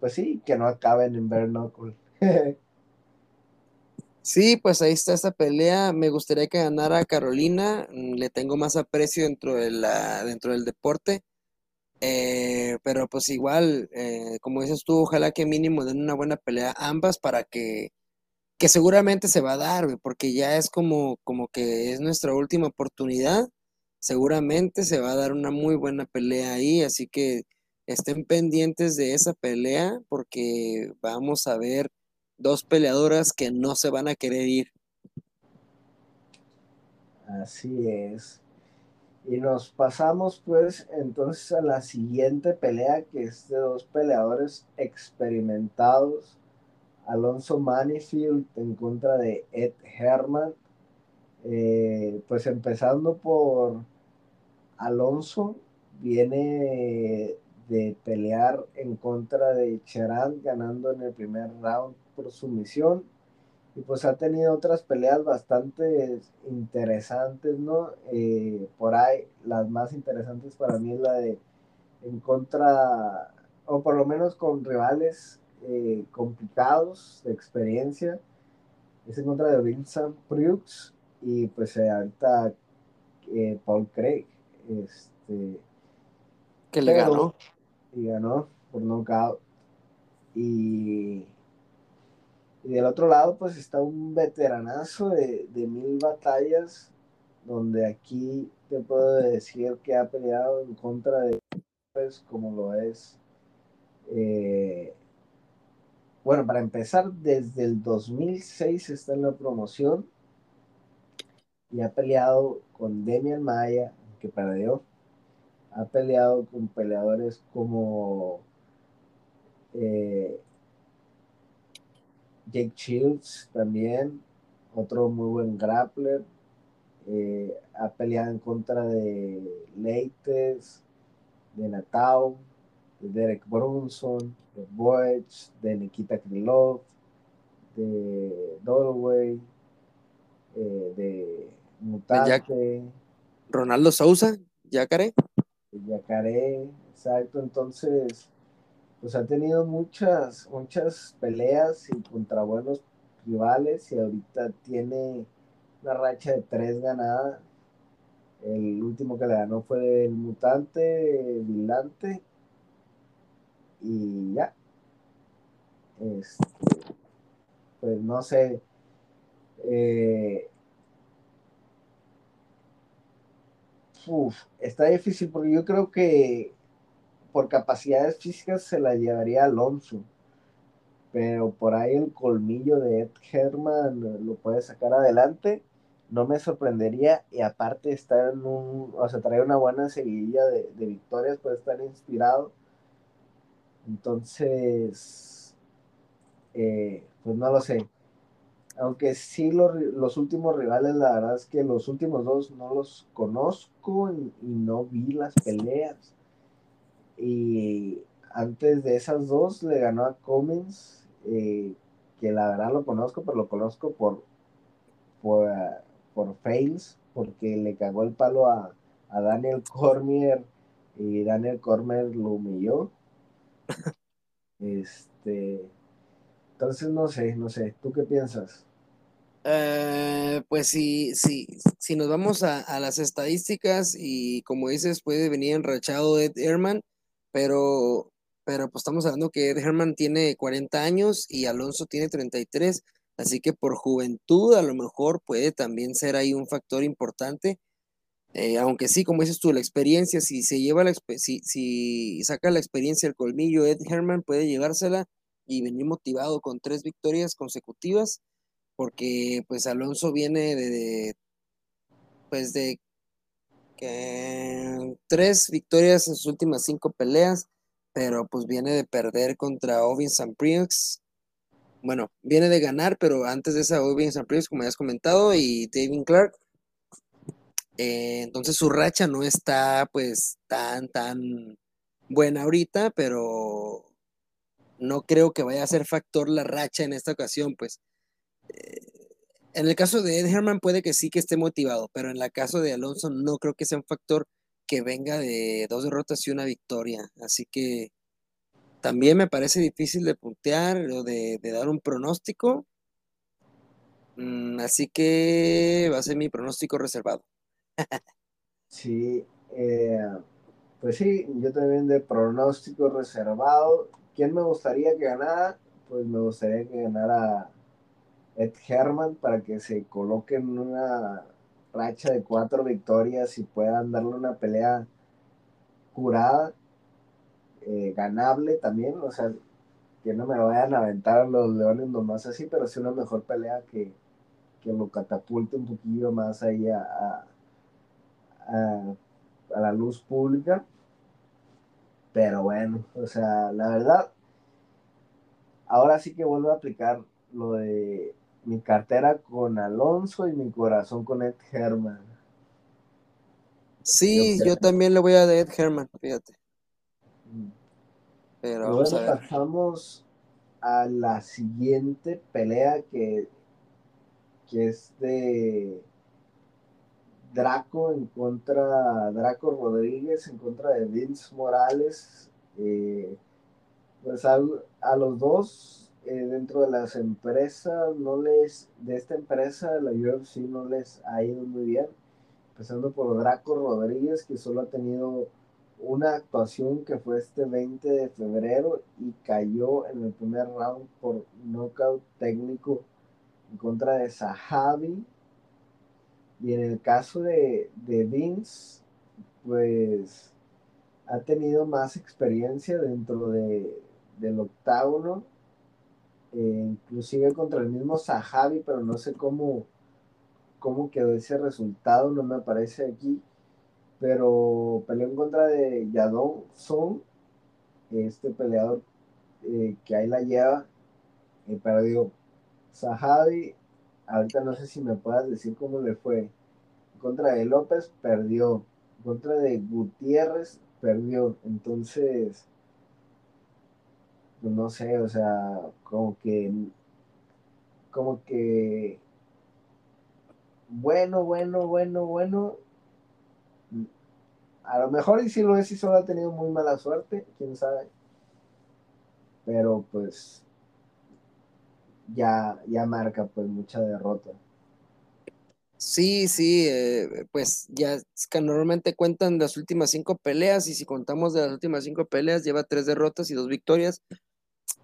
[SPEAKER 2] pues sí, que no acaben en ver
[SPEAKER 1] Sí, pues ahí está esta pelea. Me gustaría que ganara Carolina. Mm, le tengo más aprecio dentro, de dentro del deporte. Eh, pero pues igual, eh, como dices tú, ojalá que mínimo den una buena pelea ambas para que que seguramente se va a dar, porque ya es como, como que es nuestra última oportunidad. Seguramente se va a dar una muy buena pelea ahí, así que estén pendientes de esa pelea porque vamos a ver dos peleadoras que no se van a querer ir.
[SPEAKER 2] Así es. Y nos pasamos pues entonces a la siguiente pelea que es de dos peleadores experimentados Alonso Manifield en contra de Ed Herman. Eh, pues empezando por Alonso, viene de pelear en contra de Cherán, ganando en el primer round por sumisión. Y pues ha tenido otras peleas bastante interesantes, ¿no? Eh, por ahí, las más interesantes para mí es la de en contra, o por lo menos con rivales eh, complicados de experiencia. Es en contra de Vincent Preux y pues eh, ahorita Paul Craig. Este,
[SPEAKER 1] que le ganó.
[SPEAKER 2] Y ganó por knockout. Y, y del otro lado pues está un veteranazo de, de mil batallas donde aquí te puedo decir que ha peleado en contra de pues como lo es eh, bueno, para empezar, desde el 2006 está en la promoción y ha peleado con Demian Maya, que perdió. Ha peleado con peleadores como eh, Jake Shields también, otro muy buen grappler. Eh, ha peleado en contra de Leites, de Natao, de Derek Brunson, de Boych, de Nikita Krylov, de Dolway, eh, de Mutante.
[SPEAKER 1] Ronaldo Sousa, Yacaré.
[SPEAKER 2] Yacaré, exacto. Entonces, pues ha tenido muchas, muchas peleas y contra buenos rivales y ahorita tiene una racha de tres ganadas. El último que le ganó fue el mutante Vilante. Y ya. Este, pues no sé. Eh, uf, está difícil porque yo creo que por capacidades físicas se la llevaría Alonso. Pero por ahí el colmillo de Ed Herman lo puede sacar adelante. No me sorprendería. Y aparte está en un. O sea, trae una buena seguidilla de, victorias, puede estar inspirado. Entonces. Eh, pues no lo sé. Aunque sí los, últimos rivales, la verdad es que los últimos dos no los conozco y no vi las peleas. Y antes de esas dos le ganó a Cummins, eh, que la verdad lo conozco, pero lo conozco por, por, por fails, porque le cagó el palo a, a Daniel Cormier y Daniel Cormier lo humilló. Este, entonces no sé, no sé, ¿tú qué piensas?
[SPEAKER 1] Uh, pues sí, sí, si nos vamos a, a, las estadísticas y como dices, puede venir enrachado Ed Herman, pero, pero pues estamos hablando que Ed Herman tiene 40 años y Alonso tiene 33, así que por juventud a lo mejor puede también ser ahí un factor importante. Eh, aunque sí, como dices tú, la experiencia, si se lleva la si, si saca la experiencia el colmillo, Ed Herman puede llevársela y venir motivado con tres victorias consecutivas porque pues Alonso viene de, de pues de tres victorias en sus últimas cinco peleas, pero pues viene de perder contra Ovin Samprix. Bueno, viene de ganar, pero antes de esa Ovin Samprix, como ya has comentado, y David Clark. Eh, entonces su racha no está pues tan, tan buena ahorita, pero no creo que vaya a ser factor la racha en esta ocasión, pues en el caso de Ed Herman puede que sí que esté motivado, pero en el caso de Alonso no creo que sea un factor que venga de dos derrotas y una victoria. Así que también me parece difícil de puntear o de, dar un pronóstico. Mm, así que va a ser mi pronóstico reservado.
[SPEAKER 2] sí, eh, pues sí, yo también de pronóstico reservado. ¿Quién me gustaría que ganara? Pues me gustaría que ganara Ed Herman para que se coloque en una racha de cuatro victorias y puedan darle una pelea curada, eh, ganable también, o sea, que no me vayan a aventar a los leones nomás así, pero sí una mejor pelea que, que lo catapulte un poquillo más ahí a, a, a, a la luz pública. Pero bueno, o sea, la verdad, ahora sí que vuelvo a aplicar lo de mi cartera con Alonso y mi corazón con Ed Herman.
[SPEAKER 1] Sí, yo, yo también le voy a de Ed Herman, fíjate.
[SPEAKER 2] Mm. Pero vamos a ver. pasamos a la siguiente pelea que, que es de Draco en contra, Draco Rodríguez en contra de Vince Morales. Eh, pues a, a los dos eh, dentro de las empresas, no les, de esta empresa, la UFC no les ha ido muy bien, empezando por Draco Rodríguez, que solo ha tenido una actuación que fue este 20 de febrero y cayó en el primer round por knockout técnico en contra de Sahabi. Y en el caso de, de Vince, pues ha tenido más experiencia dentro de, del octágono eh, inclusive contra el mismo Sahabi, pero no sé cómo, cómo quedó ese resultado, no me aparece aquí. Pero peleó en contra de Yadon Son, este peleador eh, que ahí la lleva, eh, pero Sahabi, ahorita no sé si me puedas decir cómo le fue. En contra de López, perdió. En contra de Gutiérrez, perdió. Entonces, no sé, o sea, como que, como que, bueno, bueno, bueno, bueno, a lo mejor y si lo es y solo ha tenido muy mala suerte, quién sabe, pero pues ya, ya marca pues mucha derrota.
[SPEAKER 1] Sí, sí, eh, pues ya que normalmente cuentan las últimas cinco peleas y si contamos de las últimas cinco peleas lleva tres derrotas y dos victorias.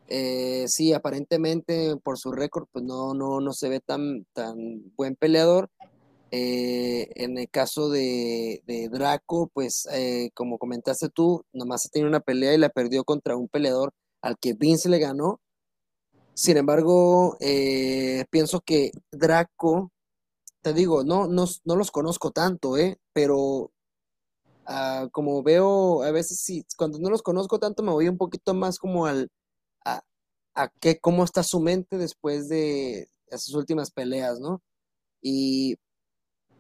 [SPEAKER 1] Eh, sí, aparentemente por su récord pues no, no, no se ve tan, tan buen peleador. Eh, en el caso de, Draco, pues como comentaste tú, nomás ha tenido una pelea y la perdió contra un peleador al que Vince le ganó. Sin embargo, pienso que Draco te digo, no, no, no los conozco tanto, ¿eh? Pero ah, como veo, a veces sí, cuando no los conozco tanto me voy un poquito más como al, a, qué, cómo está su mente después de esas últimas peleas, ¿no? Y,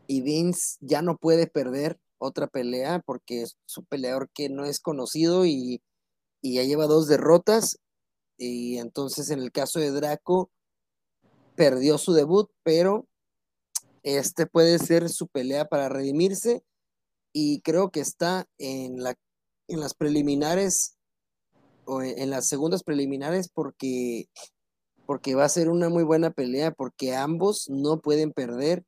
[SPEAKER 1] y Vince ya no puede perder otra pelea porque es un peleador que no es conocido y, y ya lleva dos derrotas. Y entonces en el caso de Draco, perdió su debut, pero este puede ser su pelea para redimirse y creo que está en, la, en las preliminares o en, las segundas preliminares porque, porque va a ser una muy buena pelea porque ambos no pueden perder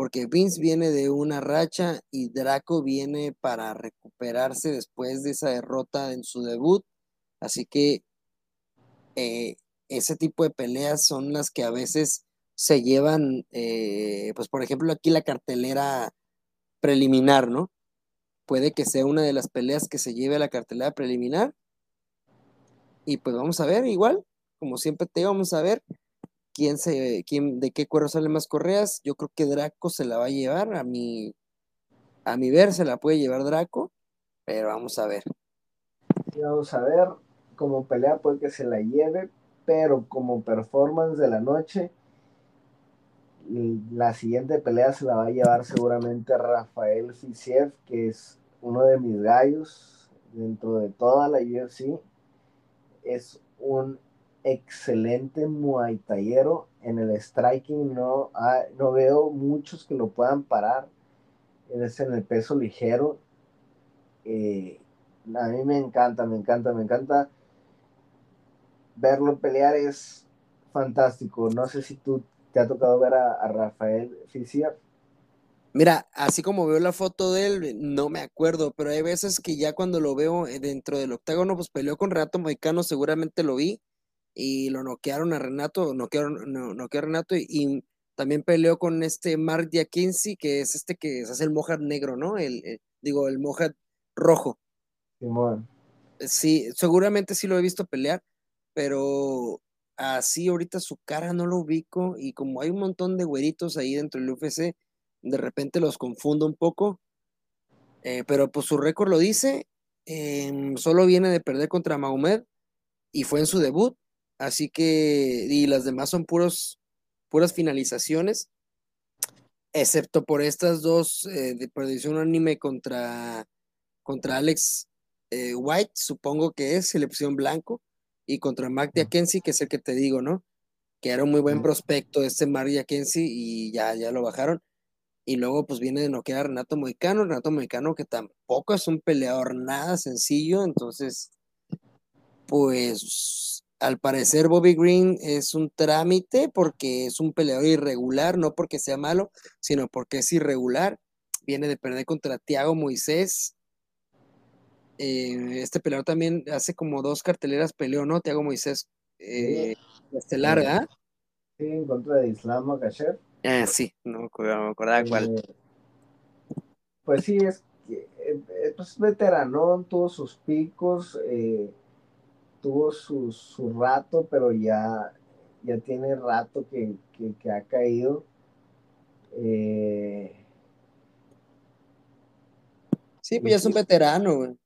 [SPEAKER 1] porque Vince viene de una racha y Draco viene para recuperarse después de esa derrota en su debut. Así que eh, ese tipo de peleas son las que a veces se llevan, eh, pues por ejemplo aquí la cartelera preliminar, ¿no? Puede que sea una de las peleas que se lleve a la cartelera preliminar. Y pues vamos a ver, igual, como siempre te vamos a ver quién se, quién, de qué cuero salen más correas. Yo creo que Draco se la va a llevar, a mi, a mi ver se la puede llevar Draco, pero vamos a ver.
[SPEAKER 2] vamos a ver, como pelea puede que se la lleve, pero como performance de la noche, la siguiente pelea se la va a llevar seguramente Rafael Fisiev, que es uno de mis gallos dentro de toda la UFC. Es un excelente muay thaiero en el striking. No, no veo muchos que lo puedan parar. Es en el peso ligero. Eh, a mí me encanta, me encanta, me encanta verlo pelear. Es fantástico. No sé si tú ¿Te ha tocado ver a, Rafael Fischer?
[SPEAKER 1] Mira, así como veo la foto de él, no me acuerdo, pero hay veces que ya cuando lo veo eh, dentro del octágono, pues peleó con Renato Moicano, seguramente lo vi, y lo noquearon a Renato, noquearon, no, noqueó a Renato, y, también peleó con este Mark Diakinsi, que es este que se hace el Mohawk negro, ¿no? El, digo, el Mohawk rojo. Sí, seguramente sí lo he visto pelear, pero así ahorita su cara no lo ubico y como hay un montón de güeritos ahí dentro del UFC, de repente los confundo un poco, eh, pero pues su récord lo dice, em, solo viene de perder contra Mahomet y fue en su debut, así que, y las demás son puros, puras finalizaciones, excepto por estas dos eh, de perdición unánime contra, contra Alex eh, White, supongo que es selección blanco y contra Mark Diakensi, que es el que te digo, ¿no? Que era un muy buen prospecto este Mark Diakensi y ya, ya lo bajaron. Y luego pues viene de noquear a Renato Moicano, Renato Moicano que tampoco es un peleador nada sencillo, entonces pues al parecer Bobby Green es un trámite porque es un peleador irregular, no porque sea malo, sino porque es irregular. Viene de perder contra Tiago Moisés, eh, este peleador también hace como dos carteleras peleó, ¿no? Tiago Moisés eh, estelar, ¿ah?
[SPEAKER 2] Sí, en contra de Islam Makashev.
[SPEAKER 1] Ah, sí, no me acordaba cuál. Eh,
[SPEAKER 2] pues sí, es eh, pues veterano, tuvo sus picos, tuvo su, su, rato, pero ya, ya tiene rato que, que ha caído.
[SPEAKER 1] sí, pues ya es un veterano, güey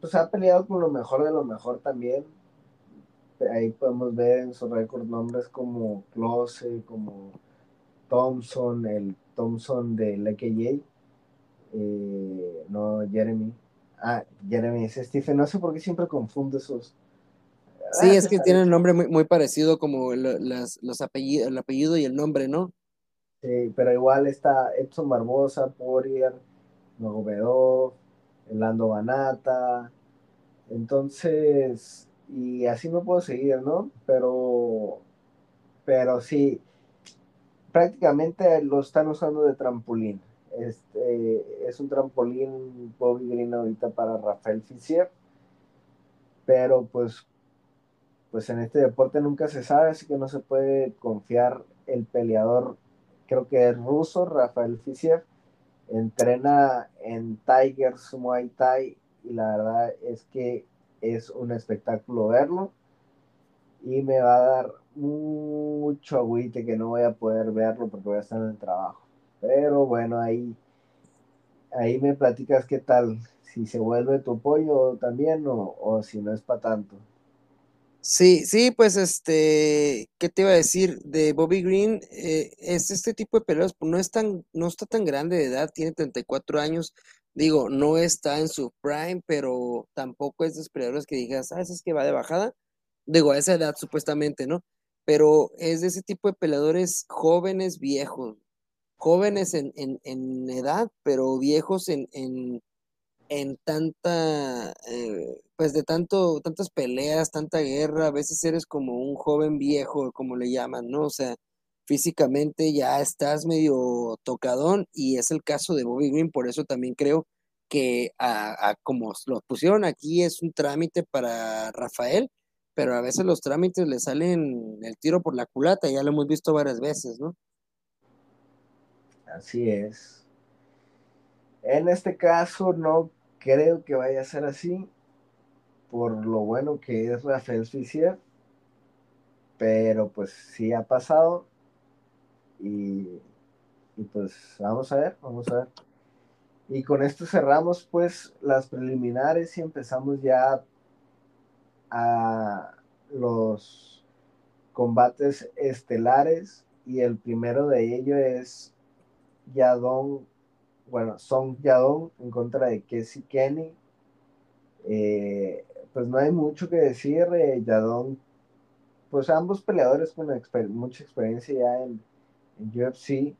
[SPEAKER 2] pues ha peleado con lo mejor de lo mejor también. Ahí podemos ver en su récord nombres como Close, como Thompson, el Thompson de LKJ, eh, no Jeremy. Ah, Jeremy es Stephen, no sé por qué siempre confundo esos.
[SPEAKER 1] Sí, es que tienen nombre muy, muy parecido como las, los apellidos, el apellido y el nombre, ¿no?
[SPEAKER 2] Sí, pero igual está Edson Barbosa, Poirier, Nogobedov, Lando Banata. Entonces, y así no puedo seguir, ¿no? Pero, pero sí, prácticamente lo están usando de trampolín. Este, es un trampolín Bobby Green ahorita para Rafael Fischer, pero pues, pues en este deporte nunca se sabe, así que no se puede confiar el peleador, creo que es ruso, Rafael Fischer, entrena en Tigers Muay Thai y la verdad es que es un espectáculo verlo y me va a dar mucho agüite que no voy a poder verlo porque voy a estar en el trabajo. Pero bueno, ahí, ahí me platicas qué tal, si se vuelve tu pollo también o, o si no es para tanto.
[SPEAKER 1] Sí, sí, pues este, ¿qué te iba a decir? De Bobby Green, eh, es este tipo de peleadores, pues no es tan, no está tan grande de edad, tiene 34 años, digo, no está en su prime, pero tampoco es de los peleadores que digas, ah, ese es que va de bajada, digo, a esa edad supuestamente, ¿no? Pero es de ese tipo de peleadores jóvenes, viejos, jóvenes en, en, en edad, pero viejos en, en, en tanta, eh, pues de tanto, tantas peleas, tanta guerra, a veces eres como un joven viejo, como le llaman, ¿no? O sea, físicamente ya estás medio tocadón y es el caso de Bobby Green, por eso también creo que a, como lo pusieron aquí es un trámite para Rafael, pero a veces los trámites le salen el tiro por la culata, ya lo hemos visto varias veces, ¿no?
[SPEAKER 2] Así es. En este caso no creo que vaya a ser así, por lo bueno que es Rafael Fischer, pero pues sí ha pasado y, y pues vamos a ver, vamos a ver. Y con esto cerramos pues las preliminares y empezamos ya a los combates estelares y el primero de ellos es Yadon, bueno, Song Yadon en contra de Casey Kenny. Eh, pues no hay mucho que decir, eh, Yadon, pues ambos peleadores con mucha experiencia ya en, en, UFC.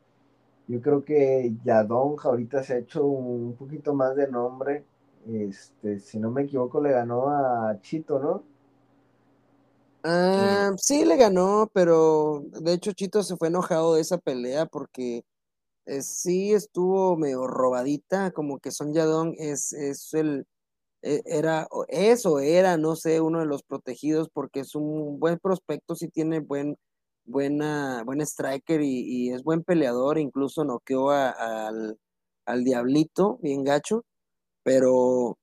[SPEAKER 2] Yo creo que Yadon ahorita se ha hecho un poquito más de nombre. Este, si no me equivoco, le ganó a Chito, ¿no?
[SPEAKER 1] Ah, sí, le ganó, pero de hecho Chito se fue enojado de esa pelea porque eh, sí estuvo medio robadita, como que Son Yadong es, es el, e, era, es o era, no sé, uno de los protegidos porque es un buen prospecto, sí tiene buen, buena, buen striker y, y es buen peleador, incluso noqueó a- al, al Diablito, bien gacho, pero,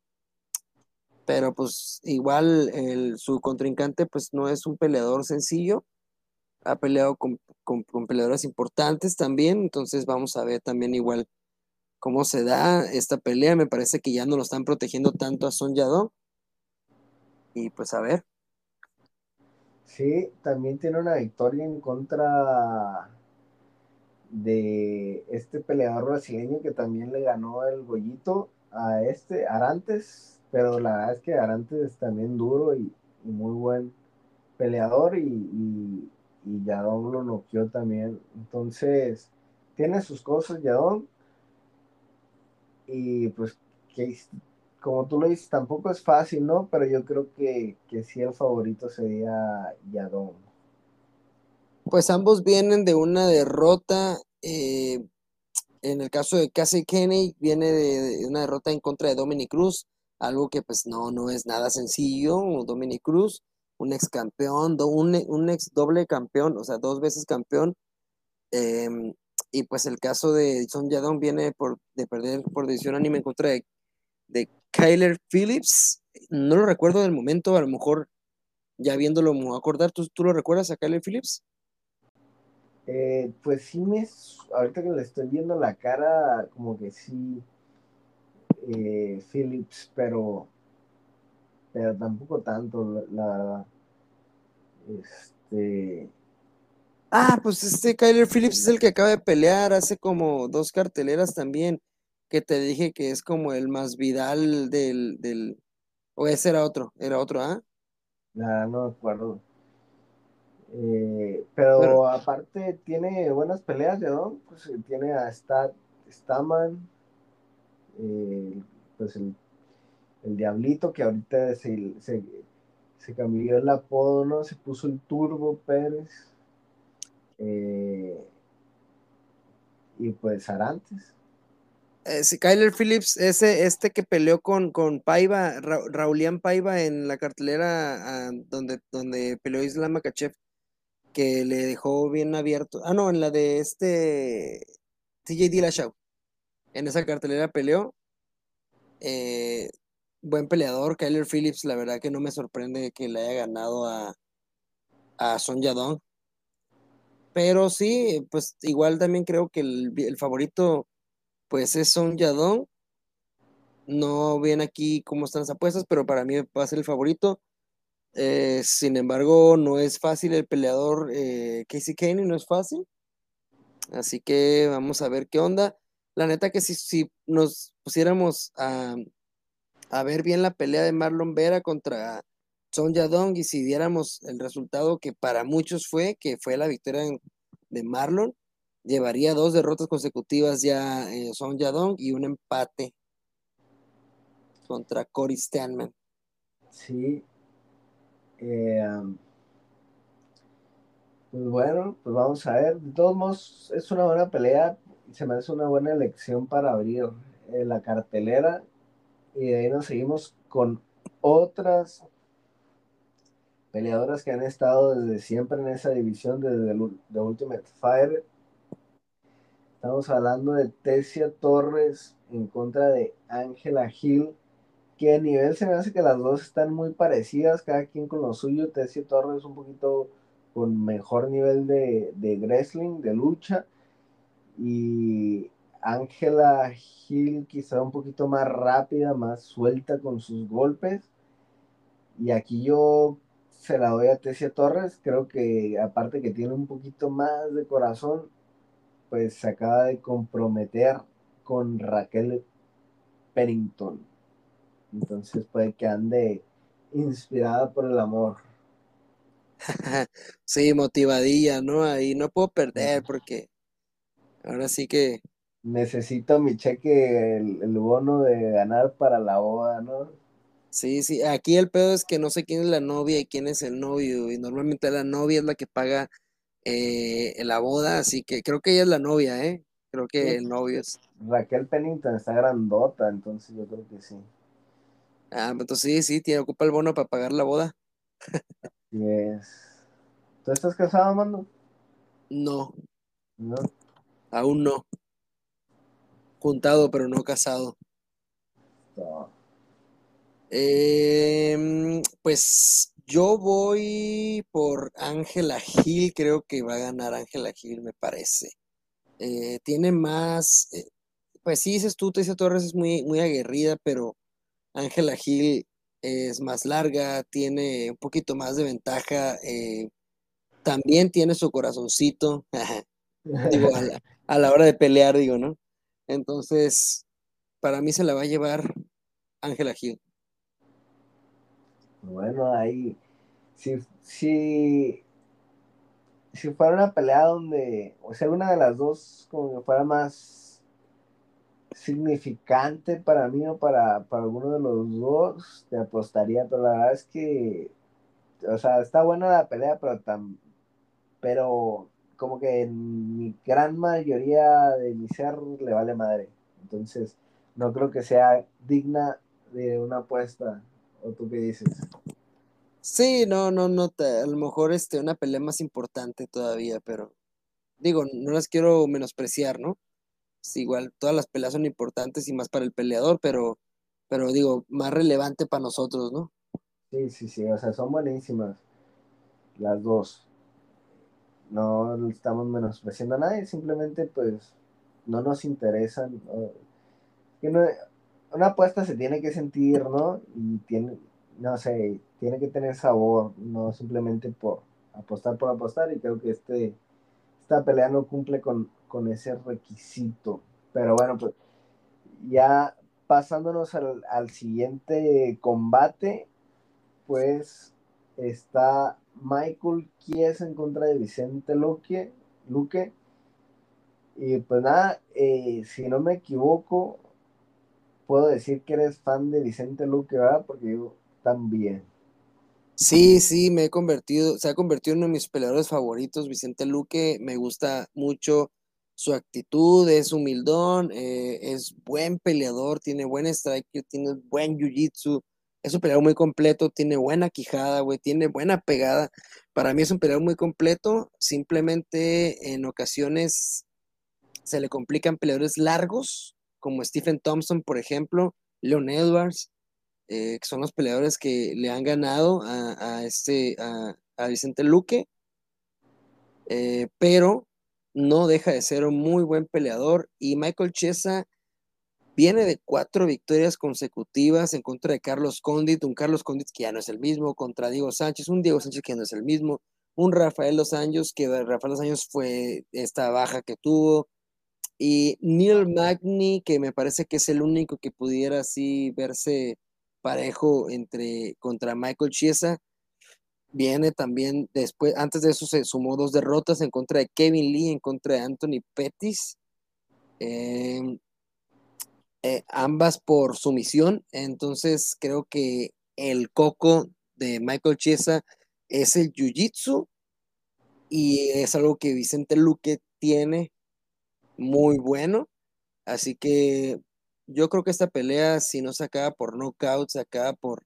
[SPEAKER 1] pero pues igual su contrincante pues no es un peleador sencillo, ha peleado con, con, peleadores importantes también, entonces vamos a ver también igual cómo se da esta pelea. Me parece que ya no lo están protegiendo tanto a Son Yadong. Y pues a ver.
[SPEAKER 2] Sí, también tiene una victoria en contra de este peleador brasileño que también le ganó el Gollito a este Arantes, pero la verdad es que Arantes es también duro y, muy buen peleador y, y, y Yadón lo noqueó también. Entonces, tiene sus cosas Yadón y pues que como tú lo dices, tampoco es fácil, ¿no? Pero yo creo que, que sí el favorito sería Yadón.
[SPEAKER 1] Pues ambos vienen de una derrota. Eh, en el caso de Casey Kenny, viene de, una derrota en contra de Dominic Cruz, algo que pues no, no es nada sencillo. Dominic Cruz, un ex campeón, un, un ex doble campeón, o sea, dos veces campeón. Eh, y pues el caso de Son Yadong viene por, de perder por decisión anime en contra de, de Kyler Phillips. No lo recuerdo del momento, a lo mejor ya viéndolo me voy a acordar. ¿Tú, ¿Tú, lo recuerdas a Kyler Phillips?
[SPEAKER 2] Eh, pues sí, me, ahorita que le estoy viendo la cara, como que sí, eh, Phillips, pero, pero tampoco tanto, la, la. Este.
[SPEAKER 1] Ah, pues este Kyler Phillips es el que acaba de pelear hace como dos carteleras también, que te dije que es como el más Vidal del, del... o ese era otro, era otro, ¿ah?
[SPEAKER 2] Nada, no me acuerdo. Eh, pero, aparte tiene buenas peleas, ¿no? Pues tiene a Stat, Staman, eh, pues el, el, Diablito que ahorita se, se, se, cambió el apodo, ¿no? Se puso el Turbo Pérez. Eh, y pues Arantes.
[SPEAKER 1] Eh, Kyler Phillips, ese, este que peleó con, con Paiva, Raulian Paiva en la cartelera ah, donde, donde peleó Islam Makachev, que le dejó bien abierto. Ah, no, en la de este TJ Dillashaw. En esa cartelera peleó. Eh, buen peleador, Kyler Phillips, la verdad que no me sorprende que le haya ganado a, a Son Yadong. Pero sí, pues igual también creo que el, el favorito pues es Son Yadong. No ven aquí cómo están las apuestas, pero para mí va a ser el favorito. Eh, sin embargo, no es fácil el peleador eh, Casey Kane, no es fácil. Así que vamos a ver qué onda. La neta que si, si nos pusiéramos a, a ver bien la pelea de Marlon Vera contra Son Yadong y si diéramos el resultado que para muchos fue, que fue la victoria de Marlon, llevaría dos derrotas consecutivas ya eh, Son Yadong y un empate contra Cory Stanman.
[SPEAKER 2] Sí. Eh, pues bueno, pues vamos a ver. De todos modos, es una buena pelea. Se me hace una buena elección para abrir eh, la cartelera. Y de ahí nos seguimos con otras peleadoras que han estado desde siempre en esa división, desde el, Ultimate Fire Estamos hablando de Tessia Torres en contra de Ángela Gil, que a nivel se me hace que las dos están muy parecidas, cada quien con lo suyo. Tessia Torres un poquito con mejor nivel de, de wrestling, de lucha. Y Ángela Gil quizá un poquito más rápida, más suelta con sus golpes. Y aquí yo se la doy a Tessia Torres. Creo que aparte que tiene un poquito más de corazón, pues se acaba de comprometer con Raquel Pennington. Entonces puede que ande inspirada por el amor.
[SPEAKER 1] sí, motivadilla, ¿no? Ahí no puedo perder porque ahora sí que...
[SPEAKER 2] Necesito mi cheque, el, el bono de ganar para la boda, ¿no?
[SPEAKER 1] Sí, sí, aquí el pedo es que no sé quién es la novia y quién es el novio, y normalmente la novia es la que paga eh, la boda, así que creo que ella es la novia, ¿eh? Creo que el novio es.
[SPEAKER 2] Raquel Pennington está grandota, entonces yo creo que sí.
[SPEAKER 1] Ah, pues entonces sí, sí, tiene, ocupa el bono para pagar la boda.
[SPEAKER 2] yes. ¿Tú estás casado, Mando?
[SPEAKER 1] No.
[SPEAKER 2] No.
[SPEAKER 1] Aún no. Juntado, pero no casado. No. Eh, pues yo voy por Ángela Gil, creo que va a ganar Ángela Gil, me parece. Eh, tiene más, eh, pues sí, dices tú, Tessia Torres es muy, muy aguerrida, pero Ángela Gil es más larga, tiene un poquito más de ventaja, eh, también tiene su corazoncito, digo, a la, a la hora de pelear, digo, ¿no? Entonces, para mí se la va a llevar Ángela Gil.
[SPEAKER 2] Bueno, ahí, si, si, si fuera una pelea donde, o sea, una de las dos como que fuera más significante para mí o para, para alguno de los dos, te apostaría, pero la verdad es que, o sea, está buena la pelea, pero tan, pero como que en mi gran mayoría de mi ser le vale madre. Entonces, no creo que sea digna de una apuesta ¿O tú qué dices?
[SPEAKER 1] Sí, no, no, no, a lo mejor este, una pelea más importante todavía, pero digo, no las quiero menospreciar, ¿no? Igual, todas las peleas son importantes y más para el peleador, pero, pero digo, más relevante para nosotros, ¿no?
[SPEAKER 2] Sí, sí, sí, o sea, son buenísimas las dos. No estamos menospreciando a nadie, simplemente pues no nos interesan. Una apuesta se tiene que sentir, ¿no? Y tiene, no sé, tiene que tener sabor, no simplemente por apostar por apostar. Y creo que este, esta pelea no cumple con, con ese requisito. Pero bueno, pues ya pasándonos al, al siguiente combate, pues está Michael Kies en contra de Vicente Luque. Luque. Y pues nada, eh, si no me equivoco, puedo decir que eres fan de Vicente Luque, ¿verdad? Porque yo también.
[SPEAKER 1] Sí, sí, me he convertido, se ha convertido en uno de mis peleadores favoritos, Vicente Luque, me gusta mucho su actitud, es humildón, eh, es buen peleador, tiene buen strike, tiene buen jiu-jitsu, es un peleador muy completo, tiene buena quijada, güey, tiene buena pegada. Para mí es un peleador muy completo, simplemente en ocasiones se le complican peleadores largos, como Stephen Thompson, por ejemplo, Leon Edwards, eh, que son los peleadores que le han ganado a, este, a, Vicente Luque, eh, pero no deja de ser un muy buen peleador y Michael Chesa viene de cuatro victorias consecutivas en contra de Carlos Condit, un Carlos Condit que ya no es el mismo, contra Diego Sánchez, un Diego Sánchez que no es el mismo, un Rafael Los Anjos, que Rafael Los Anjos fue esta baja que tuvo, y Neil Magny, que me parece que es el único que pudiera así verse parejo entre contra Michael Chiesa. Viene también después, antes de eso se sumó dos derrotas en contra de Kevin Lee, en contra de Anthony Pettis. Em, eh, ambas por sumisión. Entonces creo que el coco de Michael Chiesa es el jiu-jitsu y es algo que Vicente Luque tiene muy bueno. Así que yo creo que esta pelea, si no se acaba por knockout, se acaba por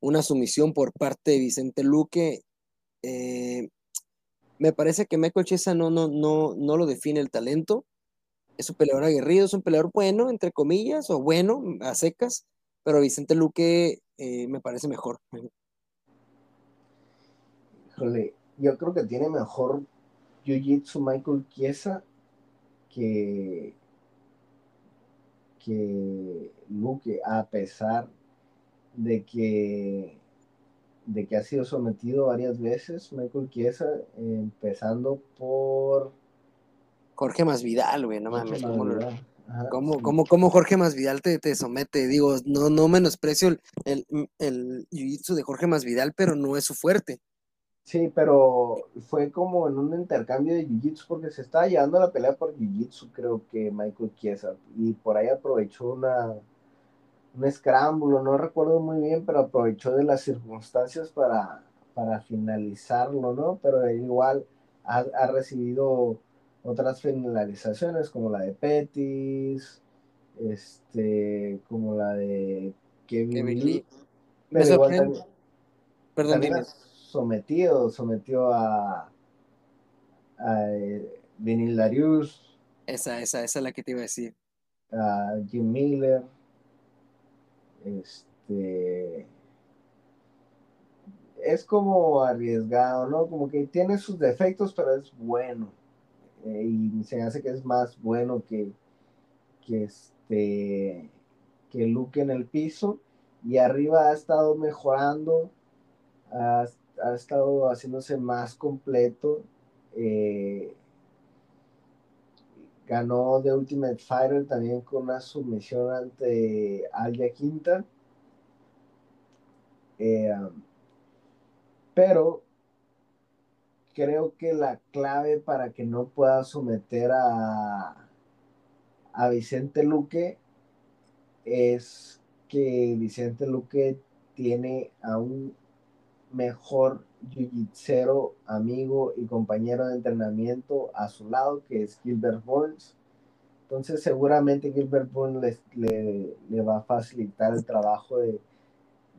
[SPEAKER 1] una sumisión por parte de Vicente Luque. Eh, me parece que Michael Chiesa no, no, no, no lo define el talento. Es un peleador aguerrido, es un peleador bueno, entre comillas, o bueno, a secas, pero Vicente Luque eh, me parece mejor.
[SPEAKER 2] Híjole, yo creo que tiene mejor Jiu-Jitsu Michael Chiesa que, que Luque, a pesar de que, de que ha sido sometido varias veces, Michael Chiesa, empezando por...
[SPEAKER 1] Jorge Masvidal, güey, no mames. ¿Cómo, cómo, Jorge Masvidal te, te somete? Digo, no, no menosprecio el, el, el jiu-jitsu de Jorge Masvidal, pero no es su fuerte.
[SPEAKER 2] Sí, pero fue como en un intercambio de jiu-jitsu porque se estaba llevando la pelea por jiu-jitsu, creo que Michael Chiesa, y por ahí aprovechó una, un escrámbulo, no recuerdo muy bien, pero aprovechó de las circunstancias para, para finalizarlo, ¿no? Pero igual ha, recibido otras finalizaciones como la de Pettis, este, como la de Kevin, Lee. Perdón, sometido, sometió a, a eh, Vinil Darius.
[SPEAKER 1] Esa, esa, esa es la que te iba a decir.
[SPEAKER 2] A Jim Miller. Este. Es como arriesgado, ¿no? Como que tiene sus defectos, pero es bueno. Eh, y se hace que es más bueno que, que este que Luke en el piso y arriba ha estado mejorando ha, ha estado haciéndose más completo. Eh, ganó The Ultimate Fighter también con una sumisión ante Alia Quinta. Eh, pero creo que la clave para que no pueda someter a, a Vicente Luque es que Vicente Luque tiene a un mejor jiu amigo y compañero de entrenamiento a su lado, que es Gilbert Burns. Entonces seguramente Gilbert Burns le, le, va a facilitar el trabajo de,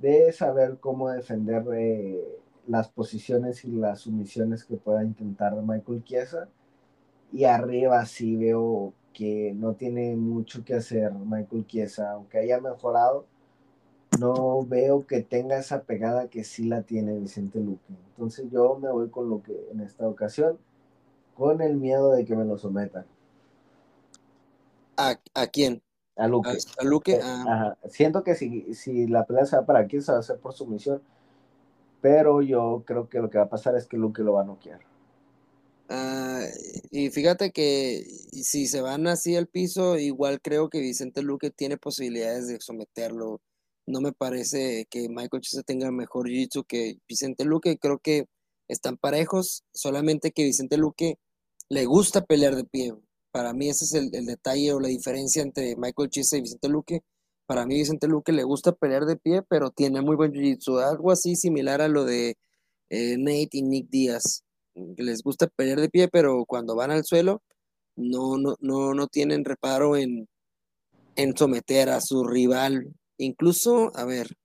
[SPEAKER 2] de saber cómo defender eh, las posiciones y las sumisiones que pueda intentar Michael Chiesa. Y arriba sí veo que no tiene mucho que hacer Michael Chiesa, aunque haya mejorado no veo que tenga esa pegada que sí la tiene Vicente Luque. Entonces yo me voy con lo que en esta ocasión, con el miedo de que me lo sometan.
[SPEAKER 1] ¿A, quién?
[SPEAKER 2] A Luque.
[SPEAKER 1] A, Luque. Eh, ah.
[SPEAKER 2] Siento que si, si la pelea se va para aquí, se va a hacer por sumisión. Pero yo creo que lo que va a pasar es que Luque lo va a noquear.
[SPEAKER 1] Ah, y fíjate que si se van así al piso, igual creo que Vicente Luque tiene posibilidades de someterlo no me parece que Michael Chiesa tenga mejor jiu-jitsu que Vicente Luque. Creo que están parejos, solamente que Vicente Luque le gusta pelear de pie. Para mí ese es el, detalle o la diferencia entre Michael Chiesa y Vicente Luque. Para mí Vicente Luque le gusta pelear de pie, pero tiene muy buen jiu-jitsu. Algo así similar a lo de eh, Nate y Nick Díaz. Les gusta pelear de pie, pero cuando van al suelo, no, no, no, no tienen reparo en, en someter a su rival. Incluso, a ver,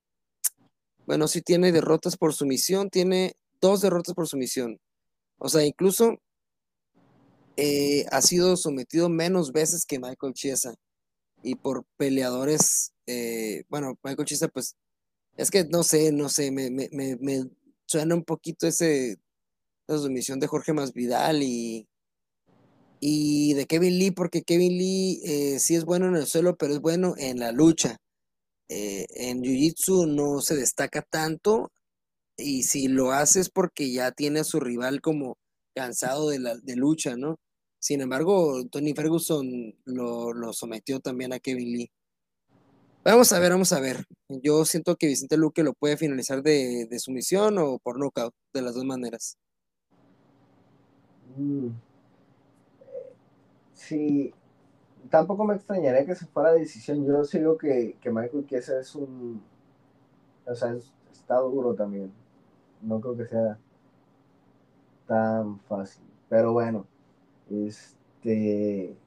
[SPEAKER 1] bueno, sí tiene derrotas por sumisión, tiene dos derrotas por sumisión. O sea, incluso eh, ha sido sometido menos veces que Michael Chiesa. Y por peleadores, eh, bueno, Michael Chiesa, pues, es que no sé, no sé, me, me, me, suena un poquito ese, la sumisión de Jorge Masvidal y, y de Kevin Lee, porque Kevin Lee eh, sí es bueno en el suelo, pero es bueno en la lucha. Eh, en Jiu-Jitsu no se destaca tanto y si lo hace es porque ya tiene a su rival como cansado de, la, de lucha, ¿no? Sin embargo, Tony Ferguson lo, sometió también a Kevin Lee. Vamos a ver, vamos a ver. Yo siento que Vicente Luque lo puede finalizar de, de sumisión o por knockout, de las dos maneras.
[SPEAKER 2] Mm. Sí, tampoco me extrañaría que se fuera la decisión. Yo sigo que, que Michael Chiesa es un. O sea, está duro también. No creo que sea tan fácil. Pero bueno, este.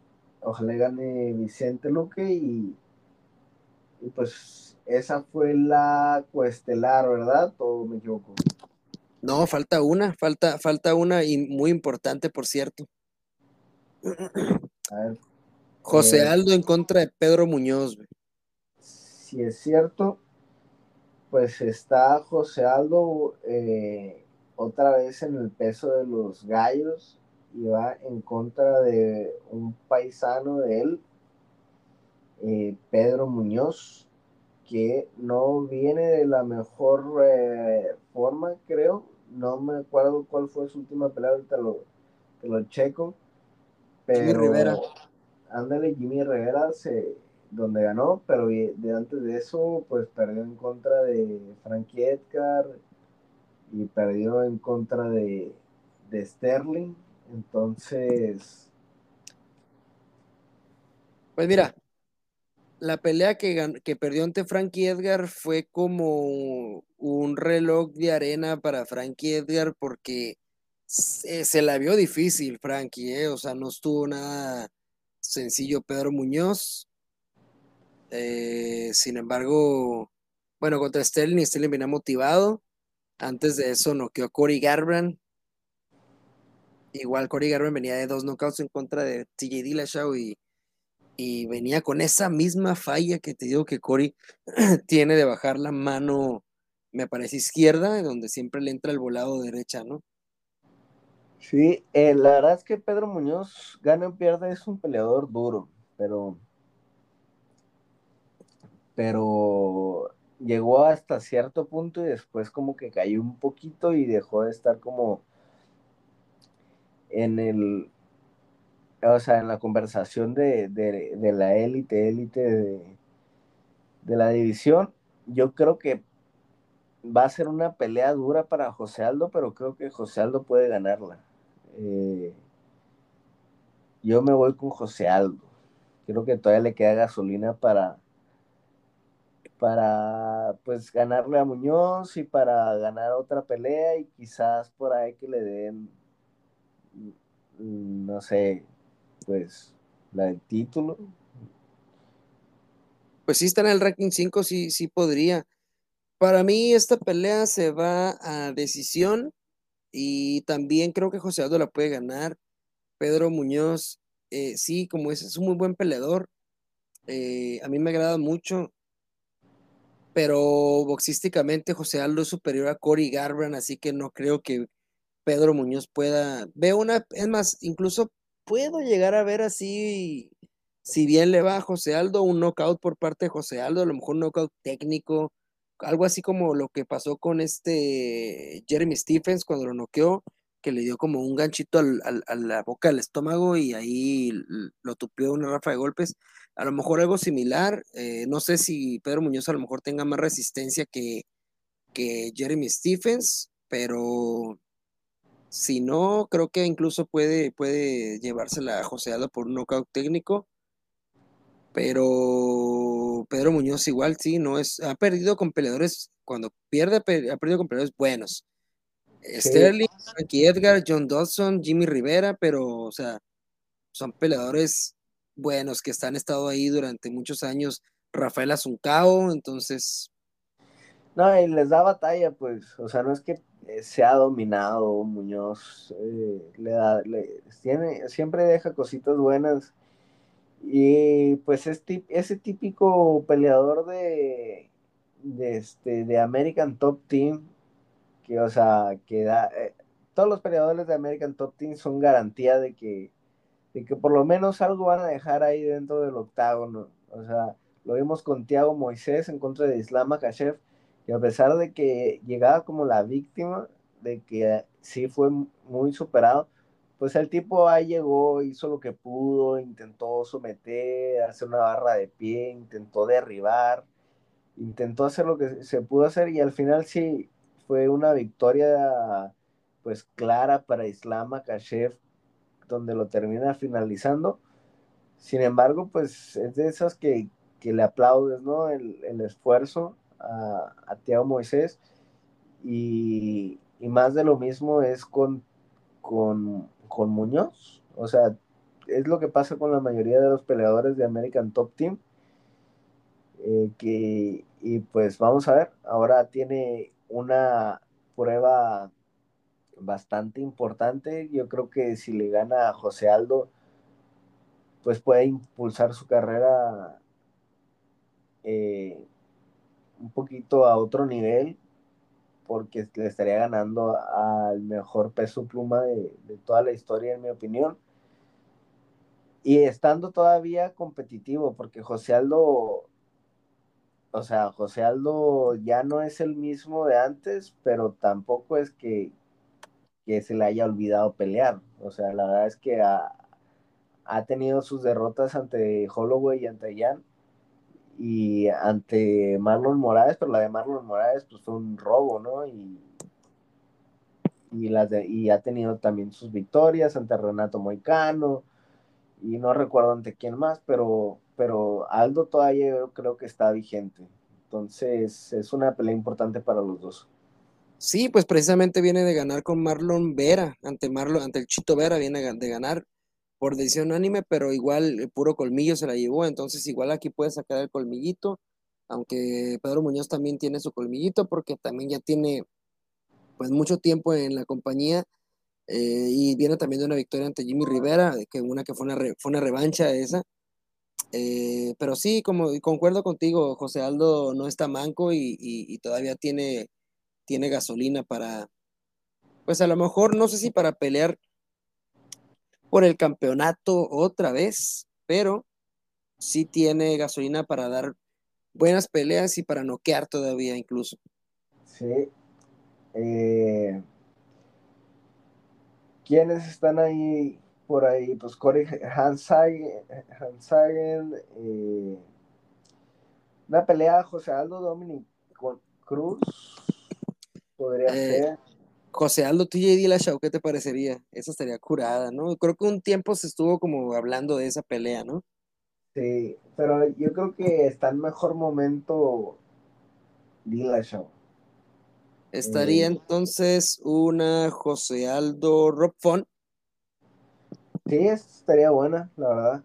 [SPEAKER 2] Ojalá gane Vicente Luque y. Y pues esa fue la cuestelar, ¿verdad? ¿O me equivoco?
[SPEAKER 1] No, falta una, falta, falta una y muy importante, por cierto. José eh, Aldo en contra de Pedro Muñoz.
[SPEAKER 2] Si es cierto, pues está José Aldo eh, otra vez en el peso de los gallos y va en contra de un paisano de él, eh, Pedro Muñoz, que no viene de la mejor forma, creo. No me acuerdo cuál fue su última pelea, ahorita lo, te lo checo pero, Rivera. Ándale, Jimmy Rivera, se, donde ganó, pero de antes de eso, pues perdió en contra de Frankie Edgar y perdió en contra de, de Sterling. Entonces.
[SPEAKER 1] Pues mira, la pelea que, que perdió ante Frankie Edgar fue como un reloj de arena para Frankie Edgar porque se, la vio difícil, Frankie, ¿eh? o sea, no estuvo nada sencillo Pedro Muñoz. Eh, sin embargo, bueno, contra Sterling, Sterling venía motivado. Antes de eso noqueó Cory Garbrandt. Igual Cory Garbrandt venía de dos knockouts en contra de TJ Dillashaw y, y venía con esa misma falla que te digo que Cory tiene de bajar la mano, me parece izquierda, donde siempre le entra el volado derecha, ¿no?
[SPEAKER 2] Sí, eh, la verdad es que Pedro Muñoz, gana o pierde, es un peleador duro, pero. Pero llegó hasta cierto punto y después como que cayó un poquito y dejó de estar como en el, o sea, en la conversación de, la élite, élite de, de, la división. Yo creo que va a ser una pelea dura para José Aldo, pero creo que José Aldo puede ganarla. Eh, yo me voy con José Aldo. Creo que todavía le queda gasolina para, para pues ganarle a Muñoz y para ganar otra pelea y quizás por ahí que le den, mm, no sé, pues la del título.
[SPEAKER 1] Pues sí está en el ranking 5, sí, sí podría. Para mí esta pelea se va a decisión y también creo que José Aldo la puede ganar. Pedro Muñoz, eh, sí, como es, es un muy buen peleador. Eh, a mí me agrada mucho. Pero boxísticamente José Aldo es superior a Cory Garbrandt, así que no creo que Pedro Muñoz pueda. Veo una, es más, incluso puedo llegar a ver así, si bien le va a José Aldo, un knockout por parte de José Aldo, a lo mejor un knockout técnico, algo así como lo que pasó con este Jeremy Stephens cuando lo noqueó, que le dio como un ganchito a la boca del estómago y ahí lo tupió una rafa de golpes. A lo mejor algo similar, eh, no sé si Pedro Muñoz a lo mejor tenga más resistencia que, que Jeremy Stephens, pero si no, creo que incluso puede, puede llevársela a por un knockout técnico pero Pedro Muñoz igual sí, no es, ha perdido con peleadores, cuando pierde, ha perdido con peleadores buenos. Sterling, Frankie Edgar, John Dodson, Jimmy Rivera, pero, o sea, son peleadores buenos que están estado ahí durante muchos años. Rafael Azuncao, entonces.
[SPEAKER 2] No, y les da batalla, pues, o sea, no es que se ha dominado Muñoz, eh, le da, le, tiene, siempre deja cositas buenas. Y pues es ese típico peleador de, este, de American Top Team, que, o sea, que da, eh, todos los peleadores de American Top Team son garantía de que, de que por lo menos algo van a dejar ahí dentro del octágono. O sea, lo vimos con Thiago Moisés en contra de Islam Makhachev, y a pesar de que llegaba como la víctima, de que sí fue muy superado, pues el tipo ahí llegó, hizo lo que pudo, intentó someter, hacer una barra de pie, intentó derribar, intentó hacer lo que se pudo hacer y al final sí fue una victoria pues clara para Islam Makhachev, donde lo termina finalizando. Sin embargo, pues es de esas que, le aplaudes, ¿no? El, esfuerzo a, a Tiago Moisés y, más de lo mismo es con, con, con Muñoz. O sea, es lo que pasa con la mayoría de los peleadores de American Top Team. Eh, que, y pues vamos a ver, ahora tiene una prueba bastante importante. Yo creo que si le gana a José Aldo, pues puede impulsar su carrera eh, un poquito a otro nivel, porque le estaría ganando al mejor peso pluma de, toda la historia, en mi opinión. Y estando todavía competitivo, porque José Aldo o sea, José Aldo ya no es el mismo de antes, pero tampoco es que, se le haya olvidado pelear. O sea, la verdad es que ha, tenido sus derrotas ante Holloway y ante Jan y ante Marlon Morales, pero la de Marlon Morales pues fue un robo, ¿no? Y, y, las de, y ha tenido también sus victorias ante Renato Moicano y no recuerdo ante quién más, pero pero Aldo todavía yo creo que está vigente. Entonces es una pelea importante para los dos.
[SPEAKER 1] Sí, pues precisamente viene de ganar con Marlon Vera, ante Marlon, ante el Chito Vera viene de ganar por decisión unánime, pero igual el puro colmillo se la llevó, entonces igual aquí puede sacar el colmillito, aunque Pedro Muñoz también tiene su colmillito porque también ya tiene pues mucho tiempo en la compañía eh, y viene también de una victoria ante Jimmy Rivera, que una que fue una, fue una revancha esa, eh, pero sí, como concuerdo contigo, José Aldo no está manco y, todavía tiene, tiene gasolina para, pues a lo mejor no sé si para pelear por el campeonato otra vez, pero sí tiene gasolina para dar buenas peleas y para noquear todavía incluso.
[SPEAKER 2] Sí. Eh, ¿Quiénes están ahí por ahí, pues Corey Hansagen, eh, una pelea José Aldo Dominic Cruz, podría eh, ser.
[SPEAKER 1] José Aldo TJ Dillashaw, ¿qué te parecería? Esa estaría curada, ¿no? Creo que un tiempo se estuvo como hablando de esa pelea, ¿no?
[SPEAKER 2] Sí, pero yo creo que está en mejor momento Dillashaw.
[SPEAKER 1] Estaría eh, entonces una José Aldo Rob Font
[SPEAKER 2] Sí, estaría buena, la verdad.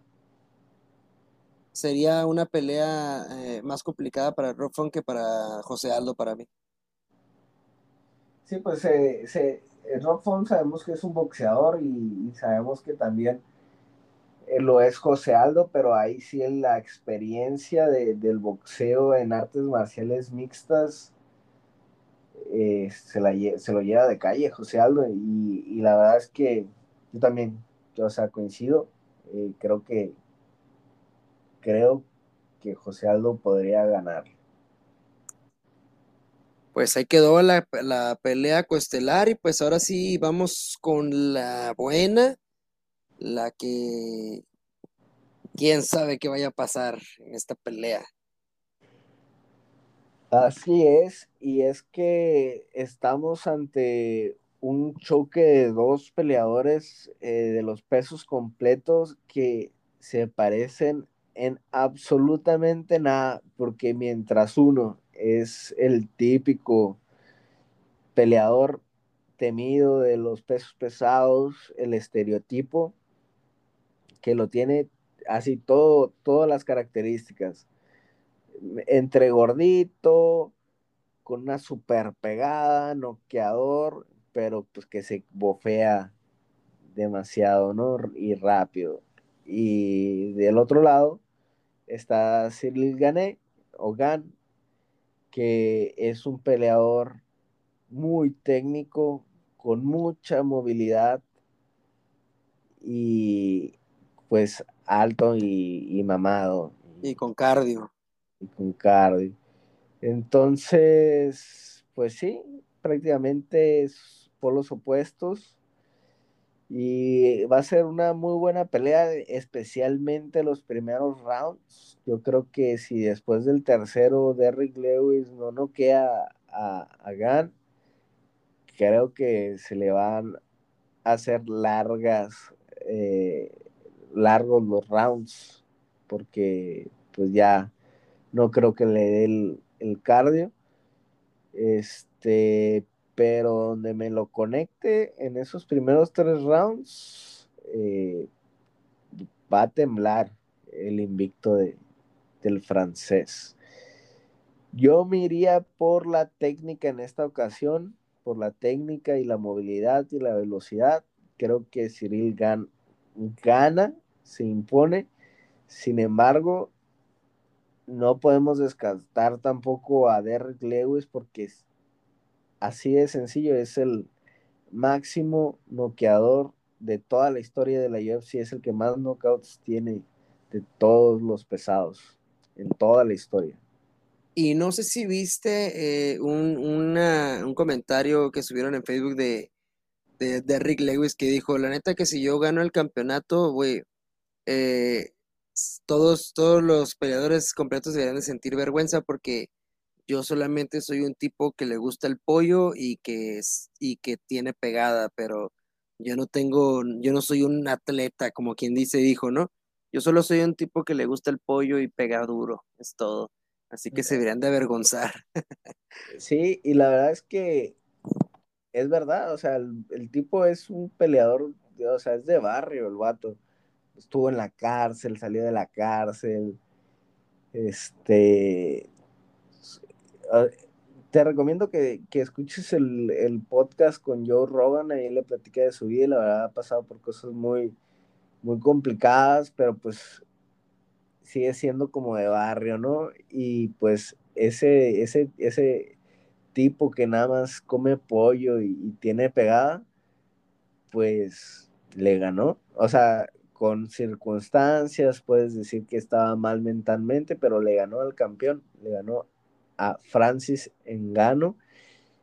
[SPEAKER 1] Sería una pelea eh, más complicada para Rob Font que para José Aldo para mí.
[SPEAKER 2] Sí, pues eh, Rob Font sabemos que es un boxeador y, sabemos que también eh, lo es José Aldo, pero ahí sí la experiencia del boxeo en artes marciales mixtas se, la, se, lo lleva de calle José Aldo y, la verdad es que yo también o sea, coincido. Eh, creo que creo que José Aldo podría ganar.
[SPEAKER 1] Pues ahí quedó la, pelea coestelar y pues ahora sí vamos con la buena, la que quién sabe qué vaya a pasar en esta pelea.
[SPEAKER 2] Así es, y es que estamos ante un choque de dos peleadores eh, de los pesos completos que se parecen en absolutamente nada, porque mientras uno es el típico peleador temido de los pesos pesados, el estereotipo, que lo tiene así todo, todas las características. Entre gordito, con una super pegada, noqueador, pero pues que se bofea demasiado, ¿no? Y rápido. Y del otro lado está Cyril Gané, o que es un peleador muy técnico, con mucha movilidad y pues alto y, mamado.
[SPEAKER 1] Y con cardio.
[SPEAKER 2] Y con cardio. Entonces, pues sí, prácticamente es por los opuestos. Y va a ser una muy buena pelea, especialmente los primeros rounds. Yo creo que si después del tercero Derrick Lewis no noquea a, a Gan, creo que se le van a hacer largas, eh, largos los rounds, porque pues ya no creo que le dé el, cardio. Este, pero donde me lo conecte en esos primeros tres rounds, eh, va a temblar el invicto de, del francés. Yo me iría por la técnica en esta ocasión por la técnica y la movilidad y la velocidad. Creo que Cyril gana, se impone. Sin embargo, no podemos descartar tampoco a Derrick Lewis porque así de sencillo es el máximo noqueador de toda la historia de la UFC, es el que más knockouts tiene de todos los pesados en toda la historia.
[SPEAKER 1] Y no sé si viste eh, un, comentario que subieron en Facebook de, de, Rick Lewis que dijo, la neta que si yo gano el campeonato, güey, eh, todos, todos los peleadores completos deberían de sentir vergüenza porque yo solamente soy un tipo que le gusta el pollo y que, es, y que tiene pegada, pero yo no tengo, yo no soy un atleta, como quien dice, dijo, ¿no? Yo solo soy un tipo que le gusta el pollo y pega duro, es todo. Así que se deberían de avergonzar.
[SPEAKER 2] Sí, y la verdad es que es verdad, o sea, el, tipo es un peleador, o sea, es de barrio el vato. Estuvo en la cárcel, salió de la cárcel. Este. Te recomiendo que, escuches el, podcast con Joe Rogan, ahí le platica de su vida y la verdad ha pasado por cosas muy, muy complicadas, pero pues sigue siendo como de barrio, ¿no? Y pues ese, ese, ese tipo que nada más come pollo y, tiene pegada, pues le ganó. O sea, con circunstancias, puedes decir que estaba mal mentalmente, pero le ganó al campeón, le ganó a Francis Engano.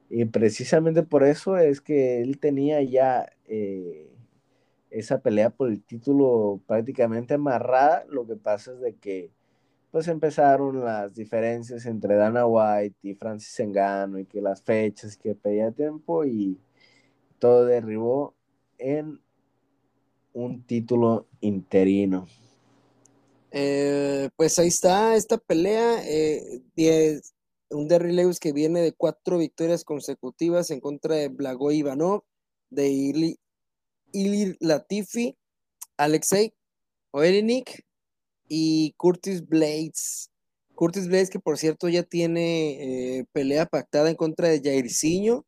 [SPEAKER 2] Y precisamente por eso es que él tenía ya eh, esa pelea por el título prácticamente amarrada. Lo que pasa es de que pues empezaron las diferencias entre Dana White y Francis Engano y que las fechas que pedía tiempo y todo derribó en un título interino.
[SPEAKER 1] Eh, pues ahí está esta pelea. Eh, un Derry Lewis que viene de cuatro victorias consecutivas en contra de Blago Ivanov, de Ilir Latifi, Alexei Oerinik y Curtis Blades. Curtis Blades, que por cierto ya tiene eh, pelea pactada en contra de Jairzinho.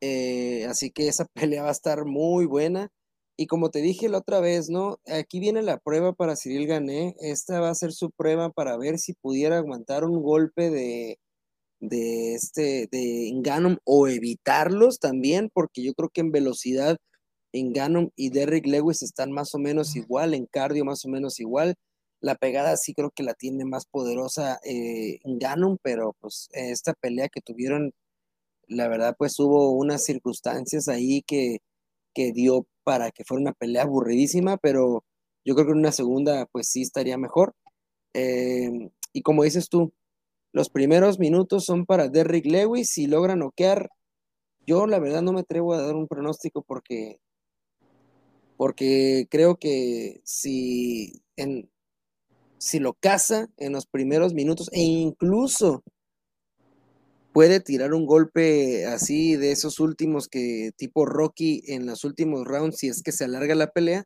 [SPEAKER 1] Eh, así que esa pelea va a estar muy buena. Y como te dije la otra vez, ¿no? Aquí viene la prueba para Cyril Gané. Esta va a ser su prueba para ver si pudiera aguantar un golpe de, de este de Ganon o evitarlos también, porque yo creo que en velocidad en Ganon y Derrick Lewis están más o menos igual, en cardio más o menos igual. La pegada sí creo que la tiene más poderosa eh, pero pues esta pelea que tuvieron, la verdad pues hubo unas circunstancias ahí que, que dio para que fuera una pelea aburridísima, pero yo creo que en una segunda pues sí estaría mejor. Em, y como dices tú, los primeros minutos son para Derrick Lewis, si logra noquear, yo la verdad no me atrevo a dar un pronóstico porque porque creo que si, en, si lo caza en los primeros minutos e incluso puede tirar un golpe así de esos últimos que tipo Rocky en los últimos rounds si es que se alarga la pelea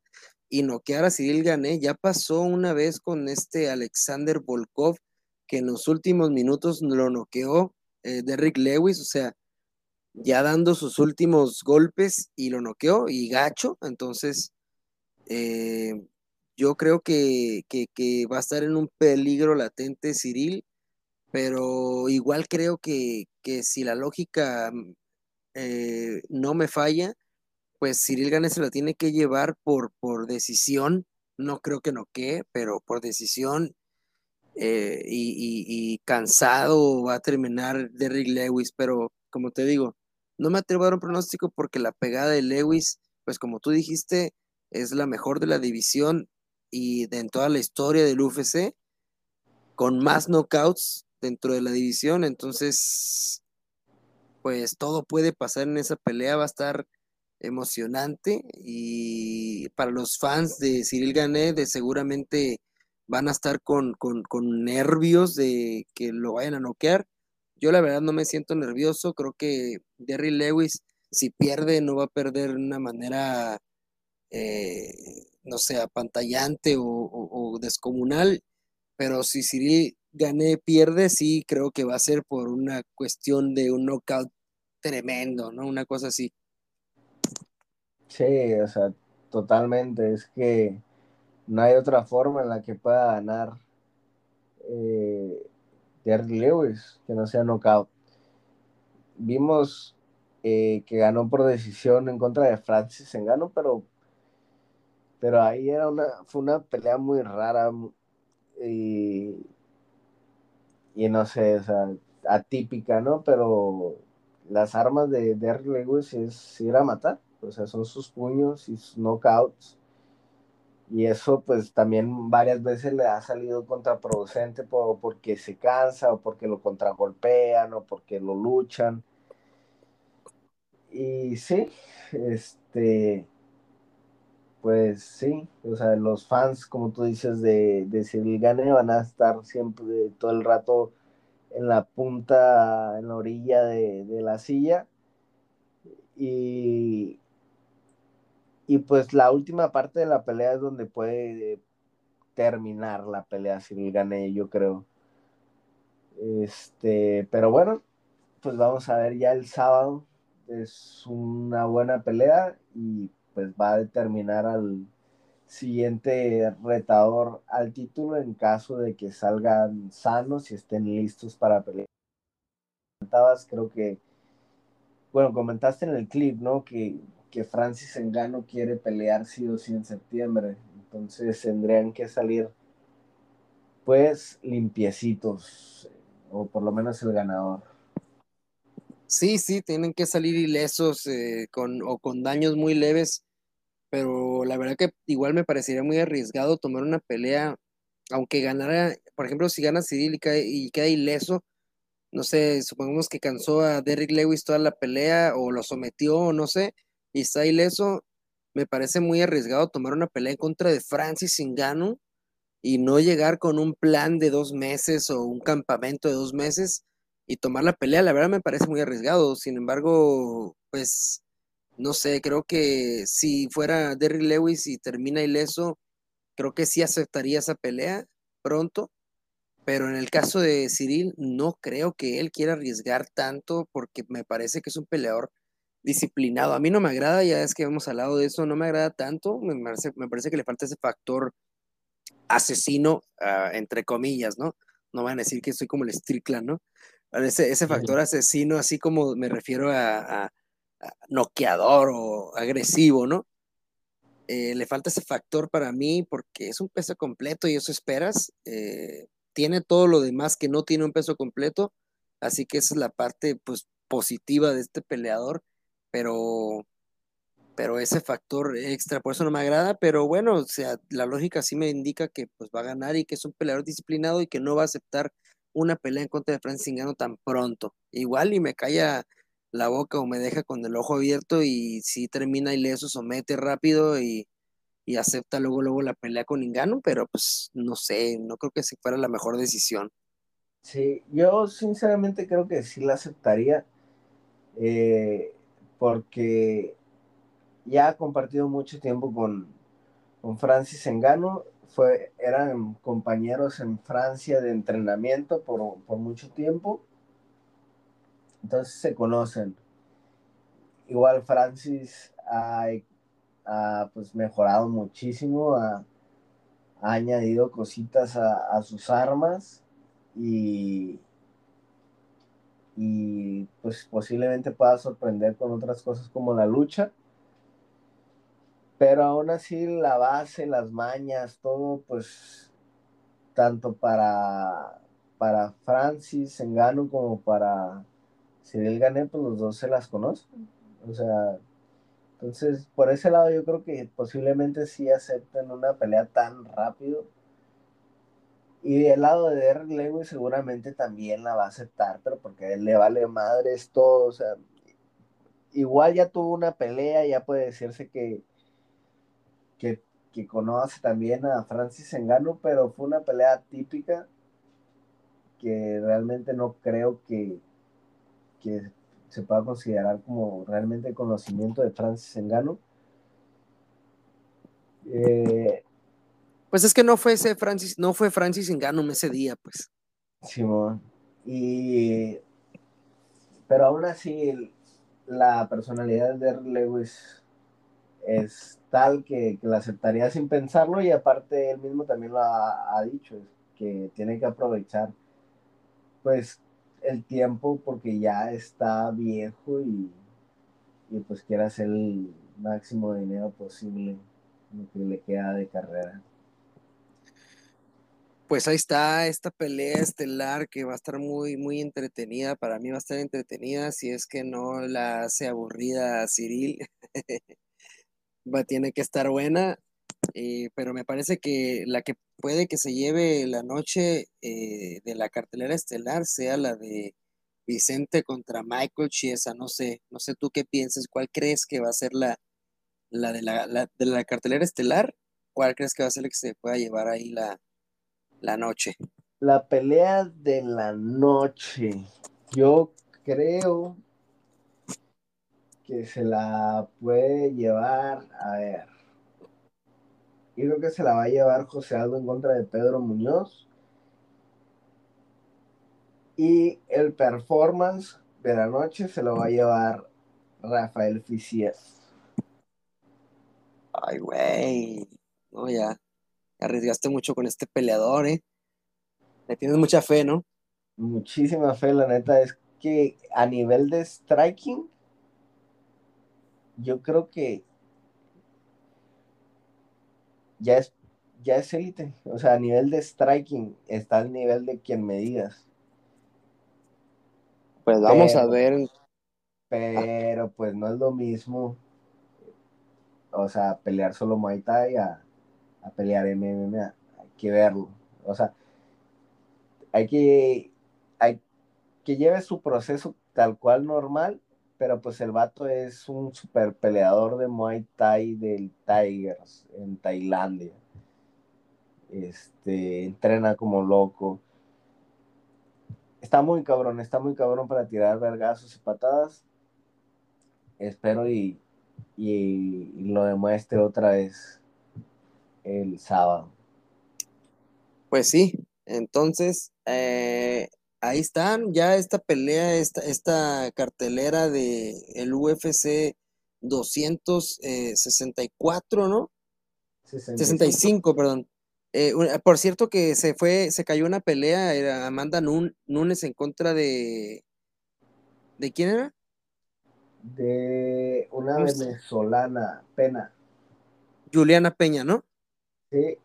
[SPEAKER 1] y noquear a Cyril Gané. Ya pasó una vez con este Alexander Volkov, que en los últimos minutos lo noqueó eh, Derrick Lewis, o sea, ya dando sus últimos golpes y lo noqueó y gacho. Entonces, eh, yo creo que, va a estar en un peligro latente Cyril, pero igual creo que, si la lógica eh, no me falla, pues Cyril Gane se lo tiene que llevar por, por decisión. No creo que no quede, pero por decisión eh, y, cansado va a terminar Derrick Lewis. Pero como te digo, no me atrevo a dar un pronóstico porque la pegada de Lewis, pues como tú dijiste, es la mejor de la división y de en toda la historia del UFC, con más knockouts dentro de la división. Entonces, pues todo puede pasar en esa pelea, va a estar emocionante y para los fans de Cyril Gané de seguramente van a estar con, nervios de que lo vayan a noquear. Yo la verdad no me siento nervioso, creo que Derry Lewis si pierde no va a perder de una manera, eh, no sé, apantallante o, descomunal, pero si Cyril Gané pierde, sí creo que va a ser por una cuestión de un knockout tremendo, ¿no? Una cosa así.
[SPEAKER 2] Sí, o sea, totalmente. Es que no hay otra forma en la que pueda ganar eh, Lewis que no sea knockout. Vimos eh, que ganó por decisión en contra de Francis Engano, pero, pero ahí era una, fue una pelea muy rara y, no sé, o atípica, ¿no? Pero las armas de Derrick Lewis es ir a matar o sea, son sus puños y sus knockouts. Y eso pues también varias veces le ha salido contraproducente por, porque se cansa o porque lo contragolpean o porque lo luchan. Y sí, este, pues sí, o sea, los fans, como tú dices, de, de Gane van a estar siempre todo el rato en la punta, en la orilla de, de la silla. Y, y pues la última parte de la pelea es donde puede terminar la pelea si gane, yo creo. Este, pero bueno, pues vamos a ver ya el sábado. Es una buena pelea y pues va a determinar al siguiente retador al título en caso de que salgan sanos y estén listos para pelear. Creo que, bueno, comentaste en el clip, ¿no? Que que Francis Engano quiere pelear sí o sí en septiembre. Entonces tendrían que salir pues limpiecitos, o por lo menos el ganador.
[SPEAKER 1] Sí, sí, tienen que salir ilesos eh, con, o con daños muy leves, pero la verdad que igual me parecería muy arriesgado tomar una pelea, aunque ganara, por ejemplo, si gana Cyril y, cae, y queda ileso, no sé, supongamos que cansó a Derrick Lewis toda la pelea o lo sometió, no sé, y está ileso, me parece muy arriesgado tomar una pelea en contra de Francis Ngannou y no llegar con un plan de dos meses o un campamento de dos meses y tomar la pelea, la verdad me parece muy arriesgado. Sin embargo, pues no sé, creo que si fuera Derrick Lewis y termina ileso, creo que sí aceptaría esa pelea pronto. Pero en el caso de Cyril, no creo que él quiera arriesgar tanto porque me parece que es un peleador disciplinado. A mí no me agrada, ya es que hemos hablado de eso, no me agrada tanto, me parece, me parece que le falta ese factor asesino, ah, entre comillas, ¿no? No van a decir que soy como el Strickland, ¿no? Ese, ese factor asesino, así como me refiero a, noqueador o agresivo, ¿no? Eh, le falta ese factor para mí porque es un peso completo y eso esperas. Eh, tiene todo lo demás que no tiene un peso completo, así que esa es la parte pues, positiva de este peleador pero, pero ese factor extra, por eso no me agrada, pero bueno, o sea, la lógica sí me indica que pues va a ganar y que es un peleador disciplinado y que no va a aceptar una pelea en contra de Francis Ngannou tan pronto. Igual y me calla la boca o me deja con el ojo abierto y si termina ileso, somete rápido y, y acepta luego luego la pelea con Ngannou, pero pues no sé, no creo que se fuera la mejor decisión.
[SPEAKER 2] Sí, yo sinceramente creo que sí la aceptaría. Eh, porque ya ha compartido mucho tiempo con, con Francis Engano. Fue, eran compañeros en Francia de entrenamiento por, por mucho tiempo. Entonces se conocen. Igual Francis ha, ha pues mejorado muchísimo, ha, ha añadido cositas a, a, sus armas y, y pues posiblemente pueda sorprender con otras cosas como la lucha. Pero aún así la base, las mañas, todo pues tanto para, para Francis Engano como para Cyril Gané, pues los dos se las conocen. O sea, entonces por ese lado yo creo que posiblemente sí acepten una pelea tan rápido. Y del lado de Derrick Lewis seguramente también la va a aceptar, pero porque él le vale madres todo, o sea, igual ya tuvo una pelea, ya puede decirse que, que, que conoce también a Francis Engano, pero fue una pelea típica que realmente no creo que, que se pueda considerar como realmente conocimiento de Francis Engano. Eh,
[SPEAKER 1] pues es que no fue ese Francis, no fue Francis Engano ese día, pues.
[SPEAKER 2] Simón. Y pero aún así la personalidad de Lewis es tal que, que, la aceptaría sin pensarlo y aparte él mismo también lo ha, dicho, que tiene que aprovechar pues el tiempo porque ya está viejo y, y pues quiere hacer el máximo dinero posible lo que le queda de carrera.
[SPEAKER 1] Pues ahí está esta pelea estelar que va a estar muy, muy entretenida. Para mí va a estar entretenida si es que no la hace aburrida a Cyril. va, tiene que estar buena. Eh, pero me parece que la que puede que se lleve la noche eh, de la cartelera estelar sea la de Vicente contra Michael Chiesa. No sé, no sé tú qué piensas, cuál crees que va a ser la, la, de, la, la de la cartelera estelar, cuál crees que va a ser la que se pueda llevar ahí la, la noche.
[SPEAKER 2] La pelea de la noche. Yo creo que se la puede llevar, a ver, yo creo que se la va a llevar José Aldo en contra de Pedro Muñoz. Y el performance de la noche se lo va a llevar Rafael Fisies.
[SPEAKER 1] Ay, güey. No, ya. Arriesgaste mucho con este peleador, ¿eh? Le tienes mucha fe, ¿no?
[SPEAKER 2] Muchísima fe, la neta. Es que a nivel de striking, yo creo que ya es ya es élite. O sea, a nivel de striking está al nivel de quien me digas.
[SPEAKER 1] Pues vamos pero, a ver.
[SPEAKER 2] Pero pues no es lo mismo. O sea, pelear solo Muay Thai a, a pelear MMA. Hay que verlo. O sea, hay que, hay que lleve su proceso tal cual normal, pero pues el vato es un super peleador de Muay Thai del Tigers en Tailandia. Este, entrena como loco. Está muy cabrón, está muy cabrón para tirar vergazos y patadas. Espero y, y, y lo demuestre otra vez el sábado.
[SPEAKER 1] Pues sí, entonces eh, ahí están, ya esta pelea, esta, esta cartelera de el UFC 264, ¿no? 65, 65 perdón. Eh, por cierto que se fue, se cayó una pelea, era Amanda Nunes en contra de... ¿De quién era?
[SPEAKER 2] De una venezolana, Pena.
[SPEAKER 1] Juliana Peña, ¿no?
[SPEAKER 2] Sí.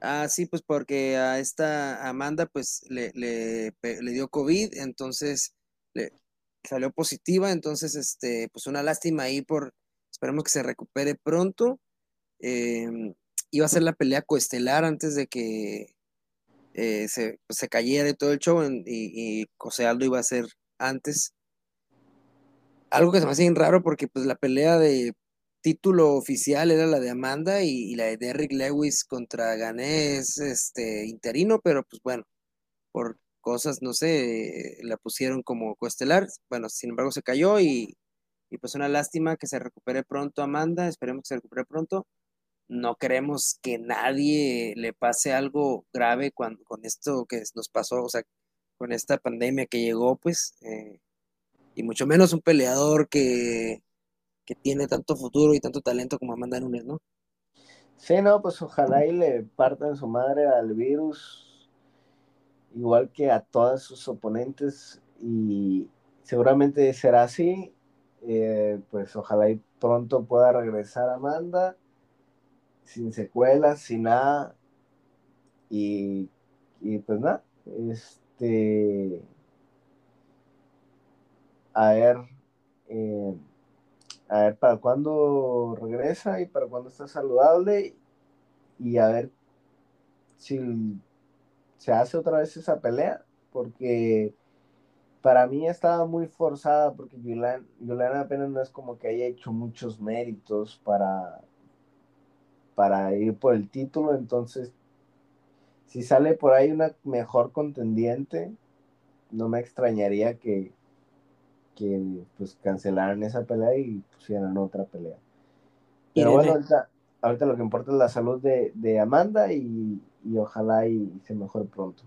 [SPEAKER 1] Ah, sí, pues porque a esta Amanda pues le, le, dio COVID, entonces le salió positiva, entonces este, pues una lástima ahí por, esperemos que se recupere pronto. Eh, iba a ser la pelea coestelar antes de que eh, se, pues, se, cayera y todo el show y, y José Aldo iba a ser antes. Algo que se me hace bien raro porque pues la pelea de título oficial era la de Amanda y, y la de Derrick Lewis contra Gané es este, interino, pero pues bueno, por cosas, no sé, la pusieron como coestelar. Bueno, sin embargo se cayó y, y pues una lástima que se recupere pronto Amanda, esperemos que se recupere pronto. no queremos que nadie le pase algo grave con, con esto que nos pasó, o sea, con esta pandemia que llegó, pues, eh, y mucho menos un peleador que, que tiene tanto futuro y tanto talento como Amanda Nunes, ¿no?
[SPEAKER 2] Sí, no, pues ojalá y le partan su madre al virus, igual que a todos sus oponentes, y seguramente será así. Eh, pues ojalá y pronto pueda regresar Amanda, sin secuelas, sin nada, y, y pues nada, este, a ver, eh, a ver para cuándo regresa y para cuándo está saludable y a ver si se hace otra vez esa pelea, porque para mí estaba muy forzada, porque Juliana, apenas no es como que haya hecho muchos méritos para, para ir por el título, entonces si sale por ahí una mejor contendiente, no me extrañaría que, que pues cancelaran esa pelea y pusieran otra pelea. Pero bueno, ahorita, lo que importa es la salud de, Amanda y, ojalá y se mejore pronto.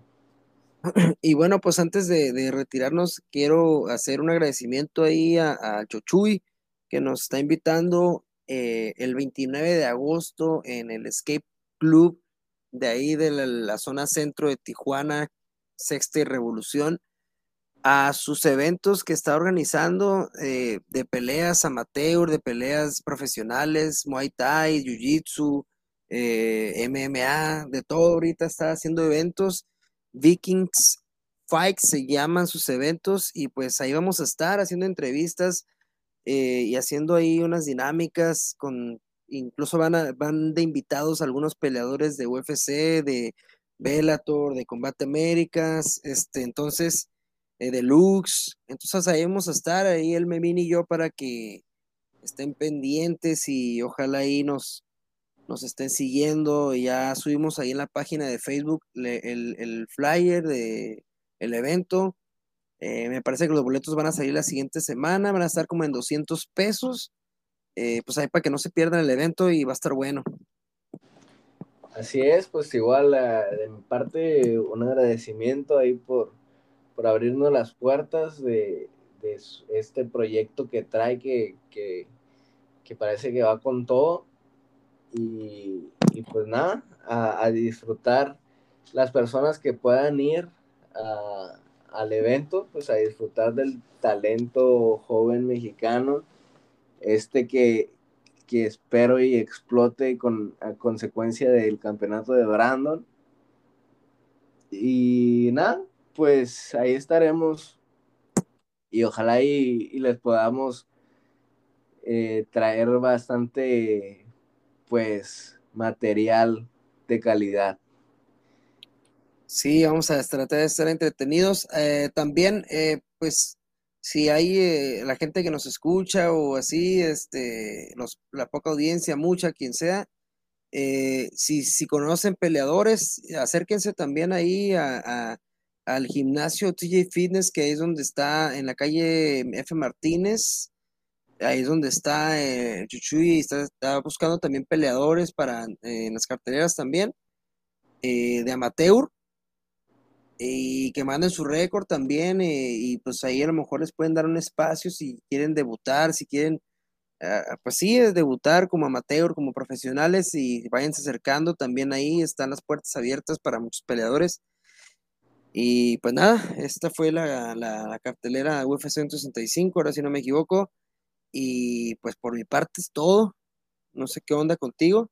[SPEAKER 1] Y bueno, pues antes de, retirarnos, quiero hacer un agradecimiento ahí a, Chochuy, que nos está invitando eh, el 29 de agosto en el Escape Club de ahí de la zona centro de Tijuana, Sexta y Revolución a sus eventos que está organizando eh, de peleas amateur, de peleas profesionales, Muay Thai, Jiu Jitsu, eh, MMA, de todo ahorita está haciendo eventos. Vikings Fights se llaman sus eventos y pues ahí vamos a estar haciendo entrevistas eh, y haciendo ahí unas dinámicas con, incluso van, van de invitados algunos peleadores de UFC, de Bellator, de Combate Américas, este, entonces eh, deluxe. Entonces ahí vamos a estar, ahí el Memín y yo, para que estén pendientes y ojalá ahí nos, nos estén siguiendo. Ya subimos ahí en la página de Facebook el, flyer de el evento. Eh, me parece que los boletos van a salir la siguiente semana, van a estar como en 200 pesos. Eh, pues ahí para que no se pierdan el evento y va a estar bueno.
[SPEAKER 2] Así es, pues igual de mi parte un agradecimiento ahí por, por abrirnos las puertas de, este proyecto que trae, que, parece que va con todo. Y, pues nada, a, disfrutar las personas que puedan ir al evento, pues a disfrutar del talento joven mexicano, este que, que espero y explote con, a consecuencia del campeonato de Brandon. Y nada, pues ahí estaremos y ojalá y, les podamos eh, traer bastante pues material de calidad.
[SPEAKER 1] Sí, vamos a tratar de estar entretenidos. Eh, también, eh, pues, si hay la gente que nos escucha o así, este, la poca audiencia, mucha, quien sea, si, si conocen peleadores, acérquense también ahí a al gimnasio TJ Fitness, que es donde está en la calle F. Martínez. Ahí es donde está eh, Chuchuy, está, está, buscando también peleadores para eh, en las carteleras también, eh, de amateur, y que manden su récord también, y pues ahí a lo mejor les pueden dar un espacio si quieren debutar, si quieren, ah, pues sí, debutar como amateur, como profesionales, y váyanse acercando, también ahí están las puertas abiertas para muchos peleadores. Y pues nada, esta fue la, la, cartelera UFC 165, ahora si no me equivoco. Y pues por mi parte es todo. No sé qué onda contigo.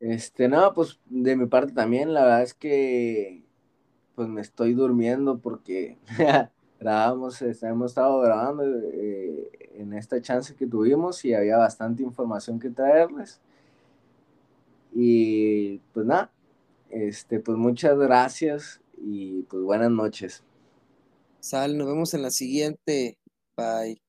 [SPEAKER 2] Este, no, pues de mi parte también, la verdad es que pues me estoy durmiendo porque grabamos, este, hemos estado grabando eh, en esta chance que tuvimos y había bastante información que traerles. Y pues nada, este, pues muchas gracias y pues buenas noches.
[SPEAKER 1] Sal, nos vemos en la siguiente. Bye.